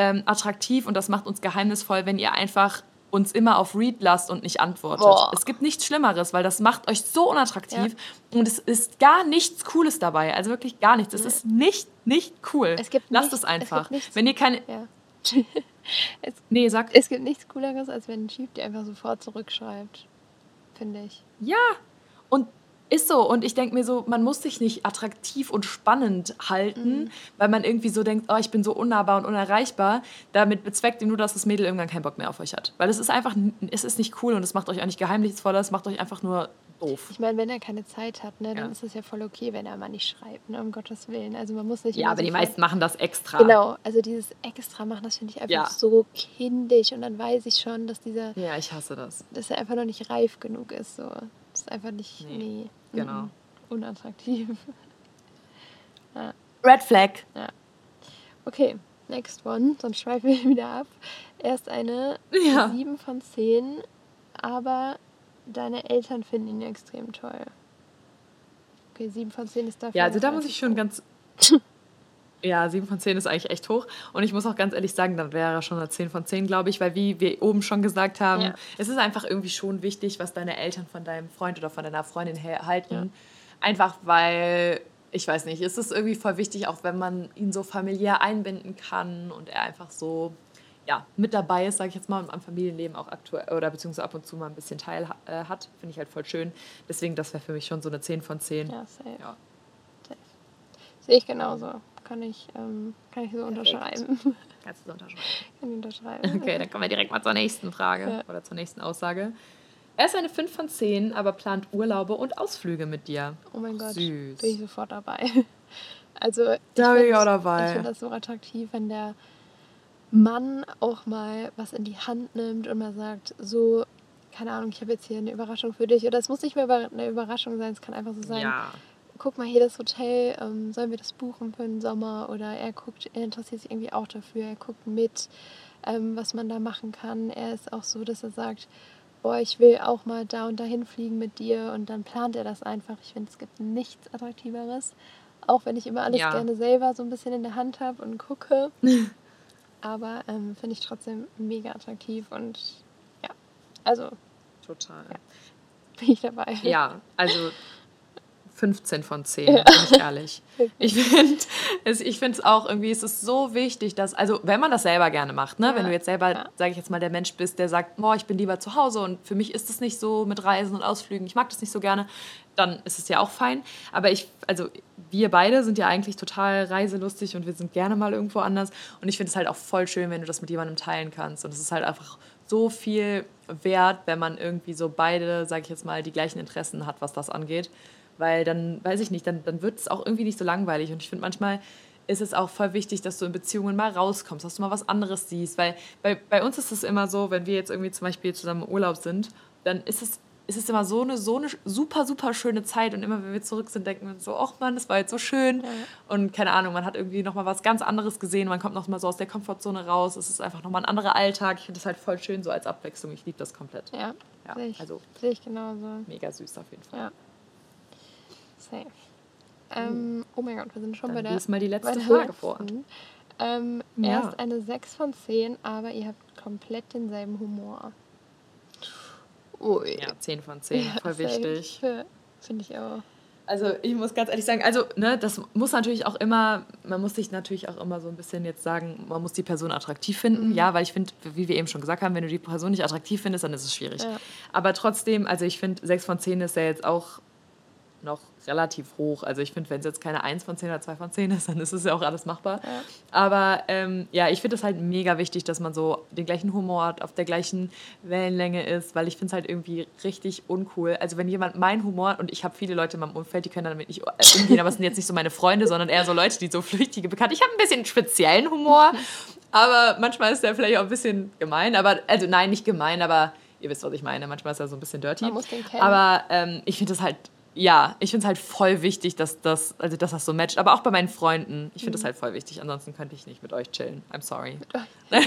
ähm, attraktiv und das macht uns geheimnisvoll, wenn ihr einfach uns immer auf Read lasst und nicht antwortet. Boah. Es gibt nichts Schlimmeres, weil das macht euch so unattraktiv und es ist gar nichts Cooles dabei. Also wirklich gar nichts. Es ist nicht, nicht cool. Es gibt Lasst nichts- es einfach. es gibt nichts- wenn ihr keine. Ja. es, Nee, sag. es gibt nichts Cooleres, als wenn ein Typ dir einfach sofort zurückschreibt. Finde ich. Ja, und ist so. Und ich denke mir so, man muss sich nicht attraktiv und spannend halten, Mhm. weil man irgendwie so denkt, oh, ich bin so unnahbar und unerreichbar. Damit bezweckt ihr nur, dass das Mädel irgendwann keinen Bock mehr auf euch hat. Weil es ist einfach, es ist nicht cool und es macht euch auch nicht geheimnisvoller, es macht euch einfach nur doof. Ich meine, wenn er keine Zeit hat, ne, dann Ja. ist es ja voll okay, wenn er mal nicht schreibt, ne, um Gottes Willen. Also man muss nicht Ja, aber die sofort- meisten machen das extra. Genau, also dieses extra machen, das finde ich einfach Ja. so kindisch und dann weiß ich schon, dass dieser, Ja, ich hasse das. dass er einfach noch nicht reif genug ist. So. Das ist einfach nicht, Nee, nee, genau. mhm, unattraktiv. Red Flag. Okay, next one, sonst schweifen wir wieder ab. Erst eine Ja. 7 von 10, aber deine Eltern finden ihn extrem toll. Okay, 7 von 10 ist dafür. Ja, also da muss ich schon ganz. Ja, 7 von 10 ist eigentlich echt hoch. Und ich muss auch ganz ehrlich sagen, dann wäre er schon eine 10 von 10, glaube ich, weil wie wir oben schon gesagt haben, Ja. es ist einfach irgendwie schon wichtig, was deine Eltern von deinem Freund oder von deiner Freundin halten. Einfach weil, ich weiß nicht, es ist irgendwie voll wichtig, auch wenn man ihn so familiär einbinden kann und er einfach so ja, mit dabei ist, sage ich jetzt mal, und am Familienleben auch aktuell oder beziehungsweise ab und zu mal ein bisschen teil äh, hat, finde ich halt voll schön. Deswegen, das wäre für mich schon so eine 10 von 10. Ja, safe. Ja. safe. Sehe ich genauso. Kann ich, ähm, kann ich so unterschreiben. Kannst du so unterschreiben. kann ich unterschreiben. Okay, dann kommen wir direkt mal zur nächsten Frage Ja. oder zur nächsten Aussage. Er ist eine 5 von 10, aber plant Urlaube und Ausflüge mit dir. Oh mein Gott, Süß. bin ich sofort dabei. Also, Da bin ich auch dabei. Ich finde das so attraktiv, wenn der Mann auch mal was in die Hand nimmt und mal sagt, so, keine Ahnung, ich habe jetzt hier eine Überraschung für dich. Oder es muss nicht mehr eine Überraschung sein, es kann einfach so sein, Ja. Guck mal hier das Hotel, ähm, sollen wir das buchen für den Sommer? Oder er guckt, er interessiert sich irgendwie auch dafür, er guckt mit, ähm, was man da machen kann. Er ist auch so, dass er sagt, boah, ich will auch mal da und dahin fliegen mit dir und dann plant er das einfach. Ich finde, es gibt nichts Attraktiveres. Auch wenn ich immer alles Ja. gerne selber so ein bisschen in der Hand habe und gucke. Aber ähm, finde ich trotzdem mega attraktiv und ja, also Total. bin ich dabei. Ja, also 15 von 10, bin ich ehrlich. Ich finde es ich find's auch irgendwie, es ist so wichtig, dass, also wenn man das selber gerne macht, ne? wenn Ja, du jetzt selber, ja. sage ich jetzt mal, der Mensch bist, der sagt, boah, ich bin lieber zu Hause und für mich ist es nicht so mit Reisen und Ausflügen, ich mag das nicht so gerne, dann ist es ja auch fein. Aber ich, also wir beide sind ja eigentlich total reiselustig und wir sind gerne mal irgendwo anders und ich finde es halt auch voll schön, wenn du das mit jemandem teilen kannst und es ist halt einfach so viel wert, wenn man irgendwie so beide, sage ich jetzt mal, die gleichen Interessen hat, was das angeht. Weil dann, weiß ich nicht, dann, dann wird es auch irgendwie nicht so langweilig. Und ich finde, manchmal ist es auch voll wichtig, dass du in Beziehungen mal rauskommst, dass du mal was anderes siehst. Weil bei, bei uns ist es immer so, wenn wir jetzt irgendwie zum Beispiel zusammen im Urlaub sind, dann ist es, ist es immer so eine, so eine super, super schöne Zeit. Und immer, wenn wir zurück sind, denken wir so, ach Mann, das war jetzt so schön. Und keine Ahnung, man hat irgendwie nochmal was ganz anderes gesehen. Man kommt nochmal so aus der Komfortzone raus. Es ist einfach nochmal ein anderer Alltag. Ich finde das halt voll schön, so als Abwechslung. Ich liebe das komplett. Ja, Ja, sehe ich, also sehe ich genauso. mega süß auf jeden Fall. Ja. Safe. Ähm, oh mein Gott, wir sind schon Dann bei der, lies mal die letzte Frage vor. letzten. Ähm, Ja. Erst eine 6 von 10, aber ihr habt komplett denselben Humor. Ui. Ja, 10 von 10, Ja, voll wichtig. Finde ich auch. Also ich muss ganz ehrlich sagen, also ne, das muss natürlich auch immer, man muss sich natürlich auch immer so ein bisschen jetzt sagen, man muss die Person attraktiv finden, Mhm. ja, weil ich finde, wie wir eben schon gesagt haben, wenn du die Person nicht attraktiv findest, dann ist es schwierig. Ja. Aber trotzdem, also ich finde, 6 von 10 ist ja jetzt auch noch relativ hoch. Also ich finde, wenn es jetzt keine 1 von 10 oder 2 von 10 ist, dann ist es ja auch alles machbar. Ja. Aber ähm, ja, ich finde es halt mega wichtig, dass man so den gleichen Humor hat, auf der gleichen Wellenlänge ist, weil ich finde es halt irgendwie richtig uncool. Also wenn jemand mein Humor, und ich habe viele Leute in meinem Umfeld, die können damit nicht äh, umgehen, aber es sind jetzt nicht so meine Freunde, sondern eher so Leute, die so flüchtige bekannt. Ich habe ein bisschen speziellen Humor, aber manchmal ist der vielleicht auch ein bisschen gemein. Aber, also nein, nicht gemein, aber ihr wisst, was ich meine. Manchmal ist er so ein bisschen dirty. Man muss den kennen. Aber ähm, ich finde das halt ja, ich finde es halt voll wichtig, dass das, also dass das so matcht. Aber auch bei meinen Freunden. Ich finde es mhm. halt voll wichtig. Ansonsten könnte ich nicht mit euch chillen. I'm sorry. da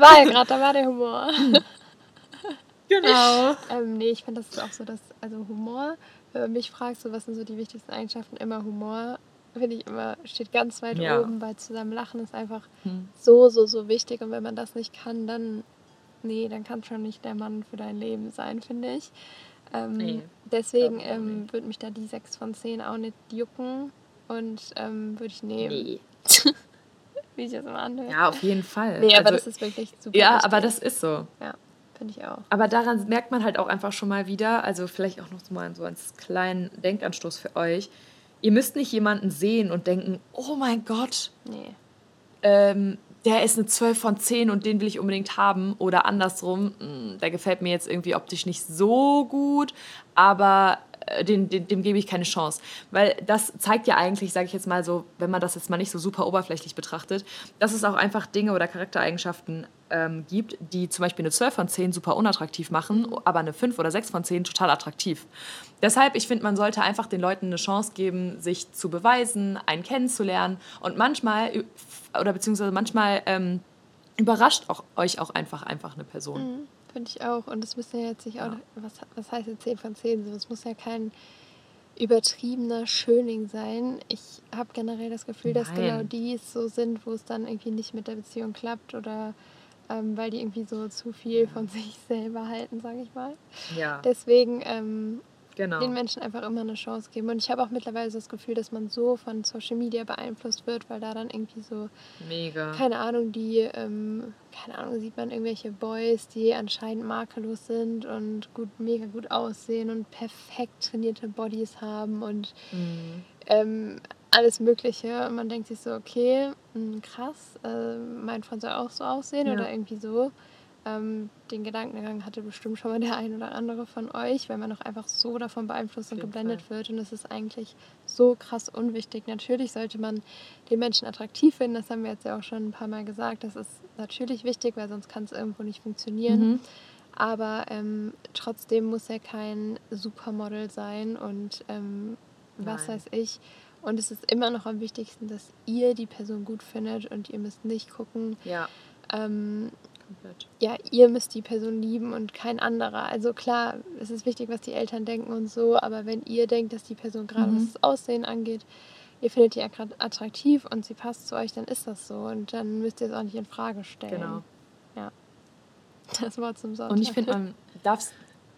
war ja gerade, da war der Humor. Genau. ähm, nee, ich finde das ist auch so, dass, also Humor, wenn man mich fragt, so was sind so die wichtigsten Eigenschaften, immer Humor, finde ich immer, steht ganz weit ja. oben, weil zusammen lachen ist einfach hm. so, so, so wichtig. Und wenn man das nicht kann, dann, nee, dann kann schon nicht der Mann für dein Leben sein, finde ich. Ähm, nee, deswegen ähm, würde mich da die 6 von 10 auch nicht jucken und ähm, würde ich nehmen. Nee. Wie ich das immer anhöre. Ja, auf jeden Fall. Nee, aber also, das ist wirklich super. Ja, wichtig. aber das ist so. Ja, finde ich auch. Aber daran merkt man halt auch einfach schon mal wieder, also vielleicht auch noch so mal so als kleinen Denkanstoß für euch. Ihr müsst nicht jemanden sehen und denken, oh mein Gott. Nee. Ähm, der ist eine 12 von 10 und den will ich unbedingt haben. Oder andersrum, hm, der gefällt mir jetzt irgendwie optisch nicht so gut, aber den, den, dem gebe ich keine Chance. Weil das zeigt ja eigentlich, sage ich jetzt mal so, wenn man das jetzt mal nicht so super oberflächlich betrachtet, dass es auch einfach Dinge oder Charaktereigenschaften ähm, gibt, die zum Beispiel eine 12 von 10 super unattraktiv machen, aber eine 5 oder 6 von 10 total attraktiv. Deshalb, ich finde, man sollte einfach den Leuten eine Chance geben, sich zu beweisen, einen kennenzulernen und manchmal, oder beziehungsweise manchmal ähm, überrascht auch, euch auch einfach, einfach eine Person. Mhm. Finde ich auch. Und es muss ja jetzt nicht auch, was, was heißt jetzt 10 von 10? So, es muss ja kein übertriebener Schöning sein. Ich habe generell das Gefühl, Nein. dass genau die so sind, wo es dann irgendwie nicht mit der Beziehung klappt oder ähm, weil die irgendwie so zu viel von sich selber halten, sage ich mal. Ja. Deswegen ähm, genau. den Menschen einfach immer eine Chance geben. Und ich habe auch mittlerweile das Gefühl, dass man so von Social Media beeinflusst wird, weil da dann irgendwie so, Mega. keine Ahnung, die, ähm, keine Ahnung, sieht man irgendwelche Boys, die anscheinend makellos sind und gut, mega gut aussehen und perfekt trainierte Bodies haben und mhm. ähm, alles Mögliche. Und man denkt sich so, okay, mh, krass, äh, mein Freund soll auch so aussehen ja. oder irgendwie so. Ähm, den Gedankengang hatte bestimmt schon mal der ein oder andere von euch, weil man auch einfach so davon beeinflusst und geblendet Fall. wird. Und es ist eigentlich so krass unwichtig. Natürlich sollte man den Menschen attraktiv finden, das haben wir jetzt ja auch schon ein paar Mal gesagt. Das ist natürlich wichtig, weil sonst kann es irgendwo nicht funktionieren. Mhm. Aber ähm, trotzdem muss er kein Supermodel sein und ähm, was weiß ich. Und es ist immer noch am wichtigsten, dass ihr die Person gut findet und ihr müsst nicht gucken. Ja. Ähm, komplett. Ja, ihr müsst die Person lieben und kein anderer. Also klar, es ist wichtig, was die Eltern denken und so, aber wenn ihr denkt, dass die Person gerade, mhm. was das Aussehen angeht, ihr findet die gerade attraktiv und sie passt zu euch, dann ist das so und dann müsst ihr es auch nicht in Frage stellen. Genau. Ja. Das war zum Sonntag. Und ich finde, man darf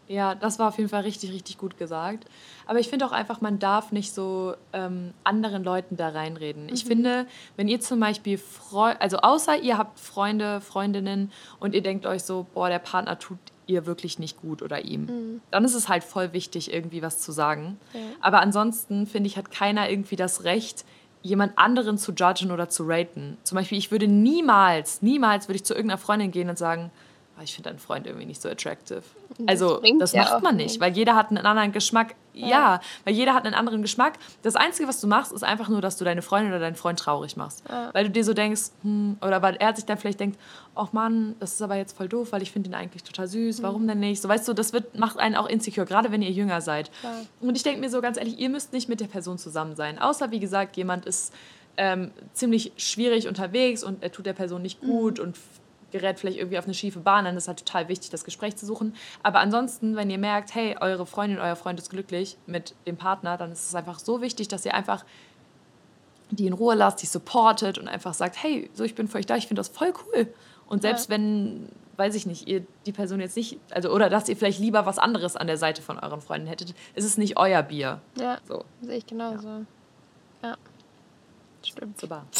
ja, das war auf jeden Fall richtig, richtig gut gesagt. Aber ich finde auch einfach, man darf nicht so ähm, anderen Leuten da reinreden. Mhm. Ich finde, wenn ihr zum Beispiel, Freu also außer ihr habt Freunde, Freundinnen und ihr denkt euch so, boah, der Partner tut ihr wirklich nicht gut oder ihm, mhm. dann ist es halt voll wichtig, irgendwie was zu sagen. Ja. Aber ansonsten, finde ich, hat keiner irgendwie das Recht, jemand anderen zu judgen oder zu raten. Zum Beispiel, ich würde niemals, niemals würde ich zu irgendeiner Freundin gehen und sagen, ich finde deinen Freund irgendwie nicht so attractive. Also, das, das ja macht man nicht, weil jeder hat einen anderen Geschmack. Ja. ja. weil jeder hat einen anderen Geschmack. Das Einzige, was du machst, ist einfach nur, dass du deine Freundin oder deinen Freund traurig machst. Ja. Weil du dir so denkst, hm, oder weil er sich dann vielleicht denkt, ach Mann, das ist aber jetzt voll doof, weil ich finde ihn eigentlich total süß, mhm. warum denn nicht? So, weißt du, das wird, macht einen auch insecure, gerade wenn ihr jünger seid. Und ich denke mir so ganz ehrlich, ihr müsst nicht mit der Person zusammen sein. Außer, wie gesagt, jemand ist ähm, ziemlich schwierig unterwegs und er tut der Person nicht gut mhm. und gerät vielleicht irgendwie auf eine schiefe Bahn, dann ist es halt total wichtig, das Gespräch zu suchen. Aber ansonsten, wenn ihr merkt, hey, eure Freundin, euer Freund ist glücklich mit dem Partner, dann ist es einfach so wichtig, dass ihr einfach die in Ruhe lasst, die supportet und einfach sagt, hey, so ich bin für euch da, ich finde das voll cool. Und selbst ja. wenn, weiß ich nicht, ihr die Person jetzt nicht, also oder dass ihr vielleicht lieber was anderes an der Seite von euren Freunden hättet, ist es nicht euer Bier. Ja, so. sehe ich genauso. Ja. ja. Stimmt. Super.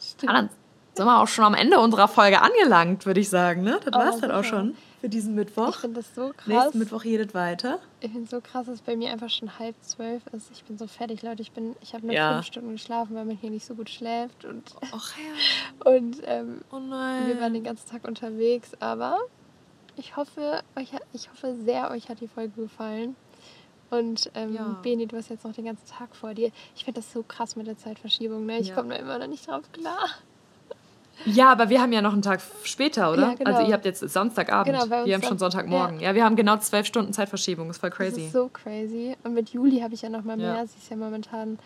Stimmt sind wir auch schon am Ende unserer Folge angelangt, würde ich sagen. Ne? Das oh, war es dann auch schon. für diesen Mittwoch. Ich finde das so krass. Nächsten Mittwoch jedet weiter. Ich finde es so krass, dass bei mir einfach schon halb zwölf ist. Ich bin so fertig, Leute. Ich bin, ich habe nur Ja. fünf Stunden geschlafen, weil man hier nicht so gut schläft und Och ja. und ähm, Oh nein. wir waren den ganzen Tag unterwegs. Aber ich hoffe, euch, ich hoffe sehr, euch hat die Folge gefallen. Und ähm, Ja. Beni, du hast jetzt noch den ganzen Tag vor dir. Ich finde das so krass mit der Zeitverschiebung. Ne? Ich Ja. komme da immer noch nicht drauf klar. Ja, aber wir haben ja noch einen Tag später, oder? Ja, genau. Also ihr habt jetzt Samstagabend. Genau, wir haben schon Sonntagmorgen. Ja. wir haben genau zwölf Stunden Zeitverschiebung. Ist voll Das crazy. ist so crazy. Und mit Juli habe ich ja noch mal Ja. mehr. Sie ist ja momentan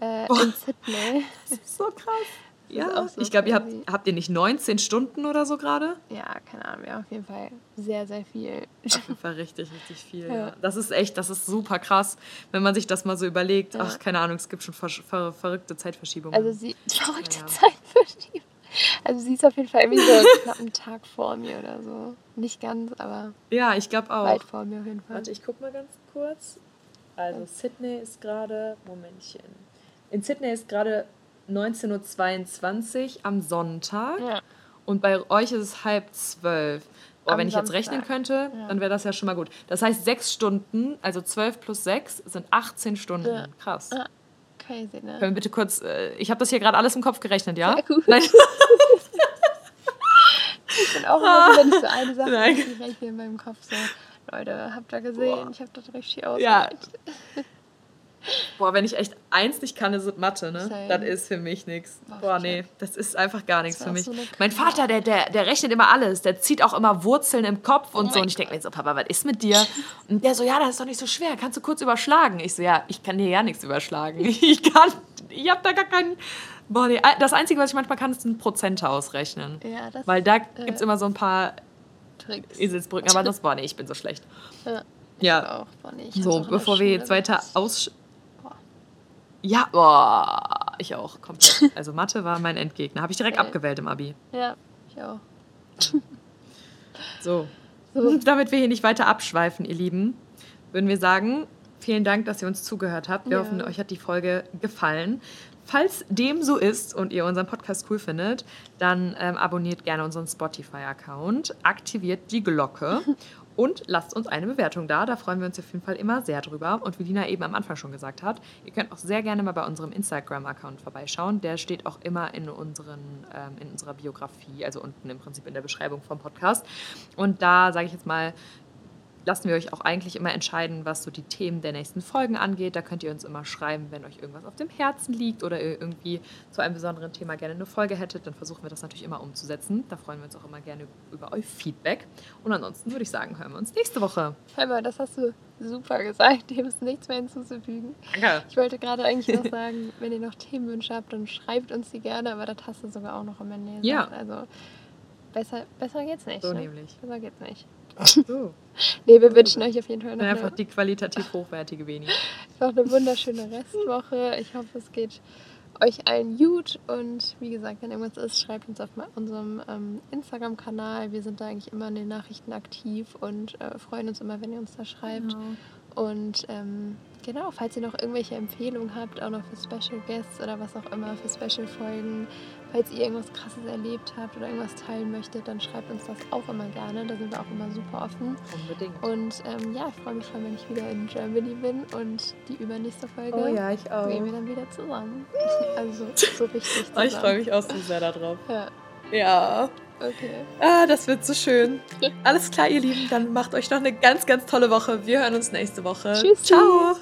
äh, Oh. in Sydney. Das ist so krass. Ja, so ich glaube, ihr habt, habt ihr nicht 19 Stunden oder so gerade? Ja, keine Ahnung. Ja, auf jeden Fall sehr, sehr viel. Auf jeden Fall richtig, richtig viel. Ja. Ja. Das ist echt, das ist super krass, wenn man sich das mal so überlegt. Ja. Ach, keine Ahnung, es gibt schon ver ver verrückte Zeitverschiebungen. Also sie verrückte Ja. Zeitverschiebung. Also sie ist auf jeden Fall irgendwie so knapp einen Tag vor mir oder so. Nicht ganz, aber ja, ich glaube auch. weit vor mir auf jeden Fall. Warte, ich guck mal ganz kurz. Also Sydney ist gerade, Momentchen. In Sydney ist gerade 19.22 Uhr am Sonntag. Ja. Und bei euch ist es halb zwölf. Boah, wenn ich jetzt Samstag. rechnen könnte, Ja. dann wäre das ja schon mal gut. Das heißt, sechs Stunden, also zwölf plus sechs, sind 18 Stunden. Ja. Krass. Ja. Crazy, ne? Können wir bitte kurz, äh, ich habe das hier gerade alles im Kopf gerechnet, ja? Gut. Nein. Ich bin auch immer so, wenn ich so eine Sache Nein. rechne in meinem Kopf so, Leute, habt ihr gesehen? Boah. Ich habe das richtig Ja. Boah, wenn ich echt eins nicht kann, ist es Mathe, ne? Same. Das ist für mich nichts. Boah, nee, das ist einfach gar nichts für mich. so mein. Vater, der, der, der rechnet immer alles. Der zieht auch immer Wurzeln im Kopf und Oh so. Und ich denke mir so, Papa, was ist mit dir? Und der so, ja, das ist doch nicht so schwer. Kannst du kurz überschlagen? Ich so, ja, ich kann dir ja nichts überschlagen. Ich kann, ich habe da gar keinen. Boah, nee. Das Einzige, was ich manchmal kann, ist ein Prozente ausrechnen. Ja, das Weil da äh, gibt es immer so ein paar Tricks. Eselsbrücken. Aber das, boah, nee, ich bin so schlecht. Ja. Ja, Auch, boah, nee, so, bevor wir jetzt weiter aus. Ja, boah, ich auch, komplett. Also Mathe war mein Endgegner. Habe ich direkt Okay. abgewählt im Abi. Ja, ich auch. So. So. Damit wir hier nicht weiter abschweifen, ihr Lieben, würden wir sagen, vielen Dank, dass ihr uns zugehört habt. Wir Ja. hoffen, euch hat die Folge gefallen. Falls dem so ist und ihr unseren Podcast cool findet, dann ähm, abonniert gerne unseren Spotify-Account, aktiviert die Glocke und lasst uns eine Bewertung da. Da freuen wir uns auf jeden Fall immer sehr drüber. Und wie Lina eben am Anfang schon gesagt hat, ihr könnt auch sehr gerne mal bei unserem Instagram-Account vorbeischauen. Der steht auch immer in, unseren, ähm, in unserer Biografie, also unten im Prinzip in der Beschreibung vom Podcast. Und da sage ich jetzt mal, lassen wir euch auch eigentlich immer entscheiden, was so die Themen der nächsten Folgen angeht. Da könnt ihr uns immer schreiben, wenn euch irgendwas auf dem Herzen liegt oder ihr irgendwie zu einem besonderen Thema gerne eine Folge hättet. Dann versuchen wir das natürlich immer umzusetzen. Da freuen wir uns auch immer gerne über euer Feedback. Und ansonsten würde ich sagen, hören wir uns nächste Woche. Mal, das hast du super gesagt. Dem ist nichts mehr hinzuzufügen. Danke. Ich wollte gerade eigentlich noch sagen, wenn ihr noch Themenwünsche habt, dann schreibt uns die gerne, aber das hast du sogar auch noch am Ende gesagt. Ja. Also besser, besser geht's nicht. So ne? nämlich. Besser geht's nicht. So. Nee, wir wünschen euch auf jeden Fall noch Einfach eine, die qualitativ hochwertige Veni. noch eine wunderschöne Restwoche. Ich hoffe, es geht euch allen gut und wie gesagt, wenn irgendwas ist, schreibt uns auf unserem ähm, Instagram-Kanal. Wir sind da eigentlich immer in den Nachrichten aktiv und äh, freuen uns immer, wenn ihr uns da schreibt. Und ähm, genau, falls ihr noch irgendwelche Empfehlungen habt, auch noch für Special Guests oder was auch immer, für Special-Folgen, falls ihr irgendwas Krasses erlebt habt oder irgendwas teilen möchtet, dann schreibt uns das auch immer gerne. Da sind wir auch immer super offen. Unbedingt. Und ähm, ja, ich freue mich schon, wenn ich wieder in Germany bin und die übernächste Folge Oh ja, ich auch. gehen wir dann wieder zusammen. Also so richtig Oh, zusammen. ich freue mich auch so sehr darauf. Ja, Ja. okay. Ah, das wird so schön. Alles klar, ihr Lieben. Dann macht euch noch eine ganz, ganz tolle Woche. Wir hören uns nächste Woche. Tschüss. Ciao.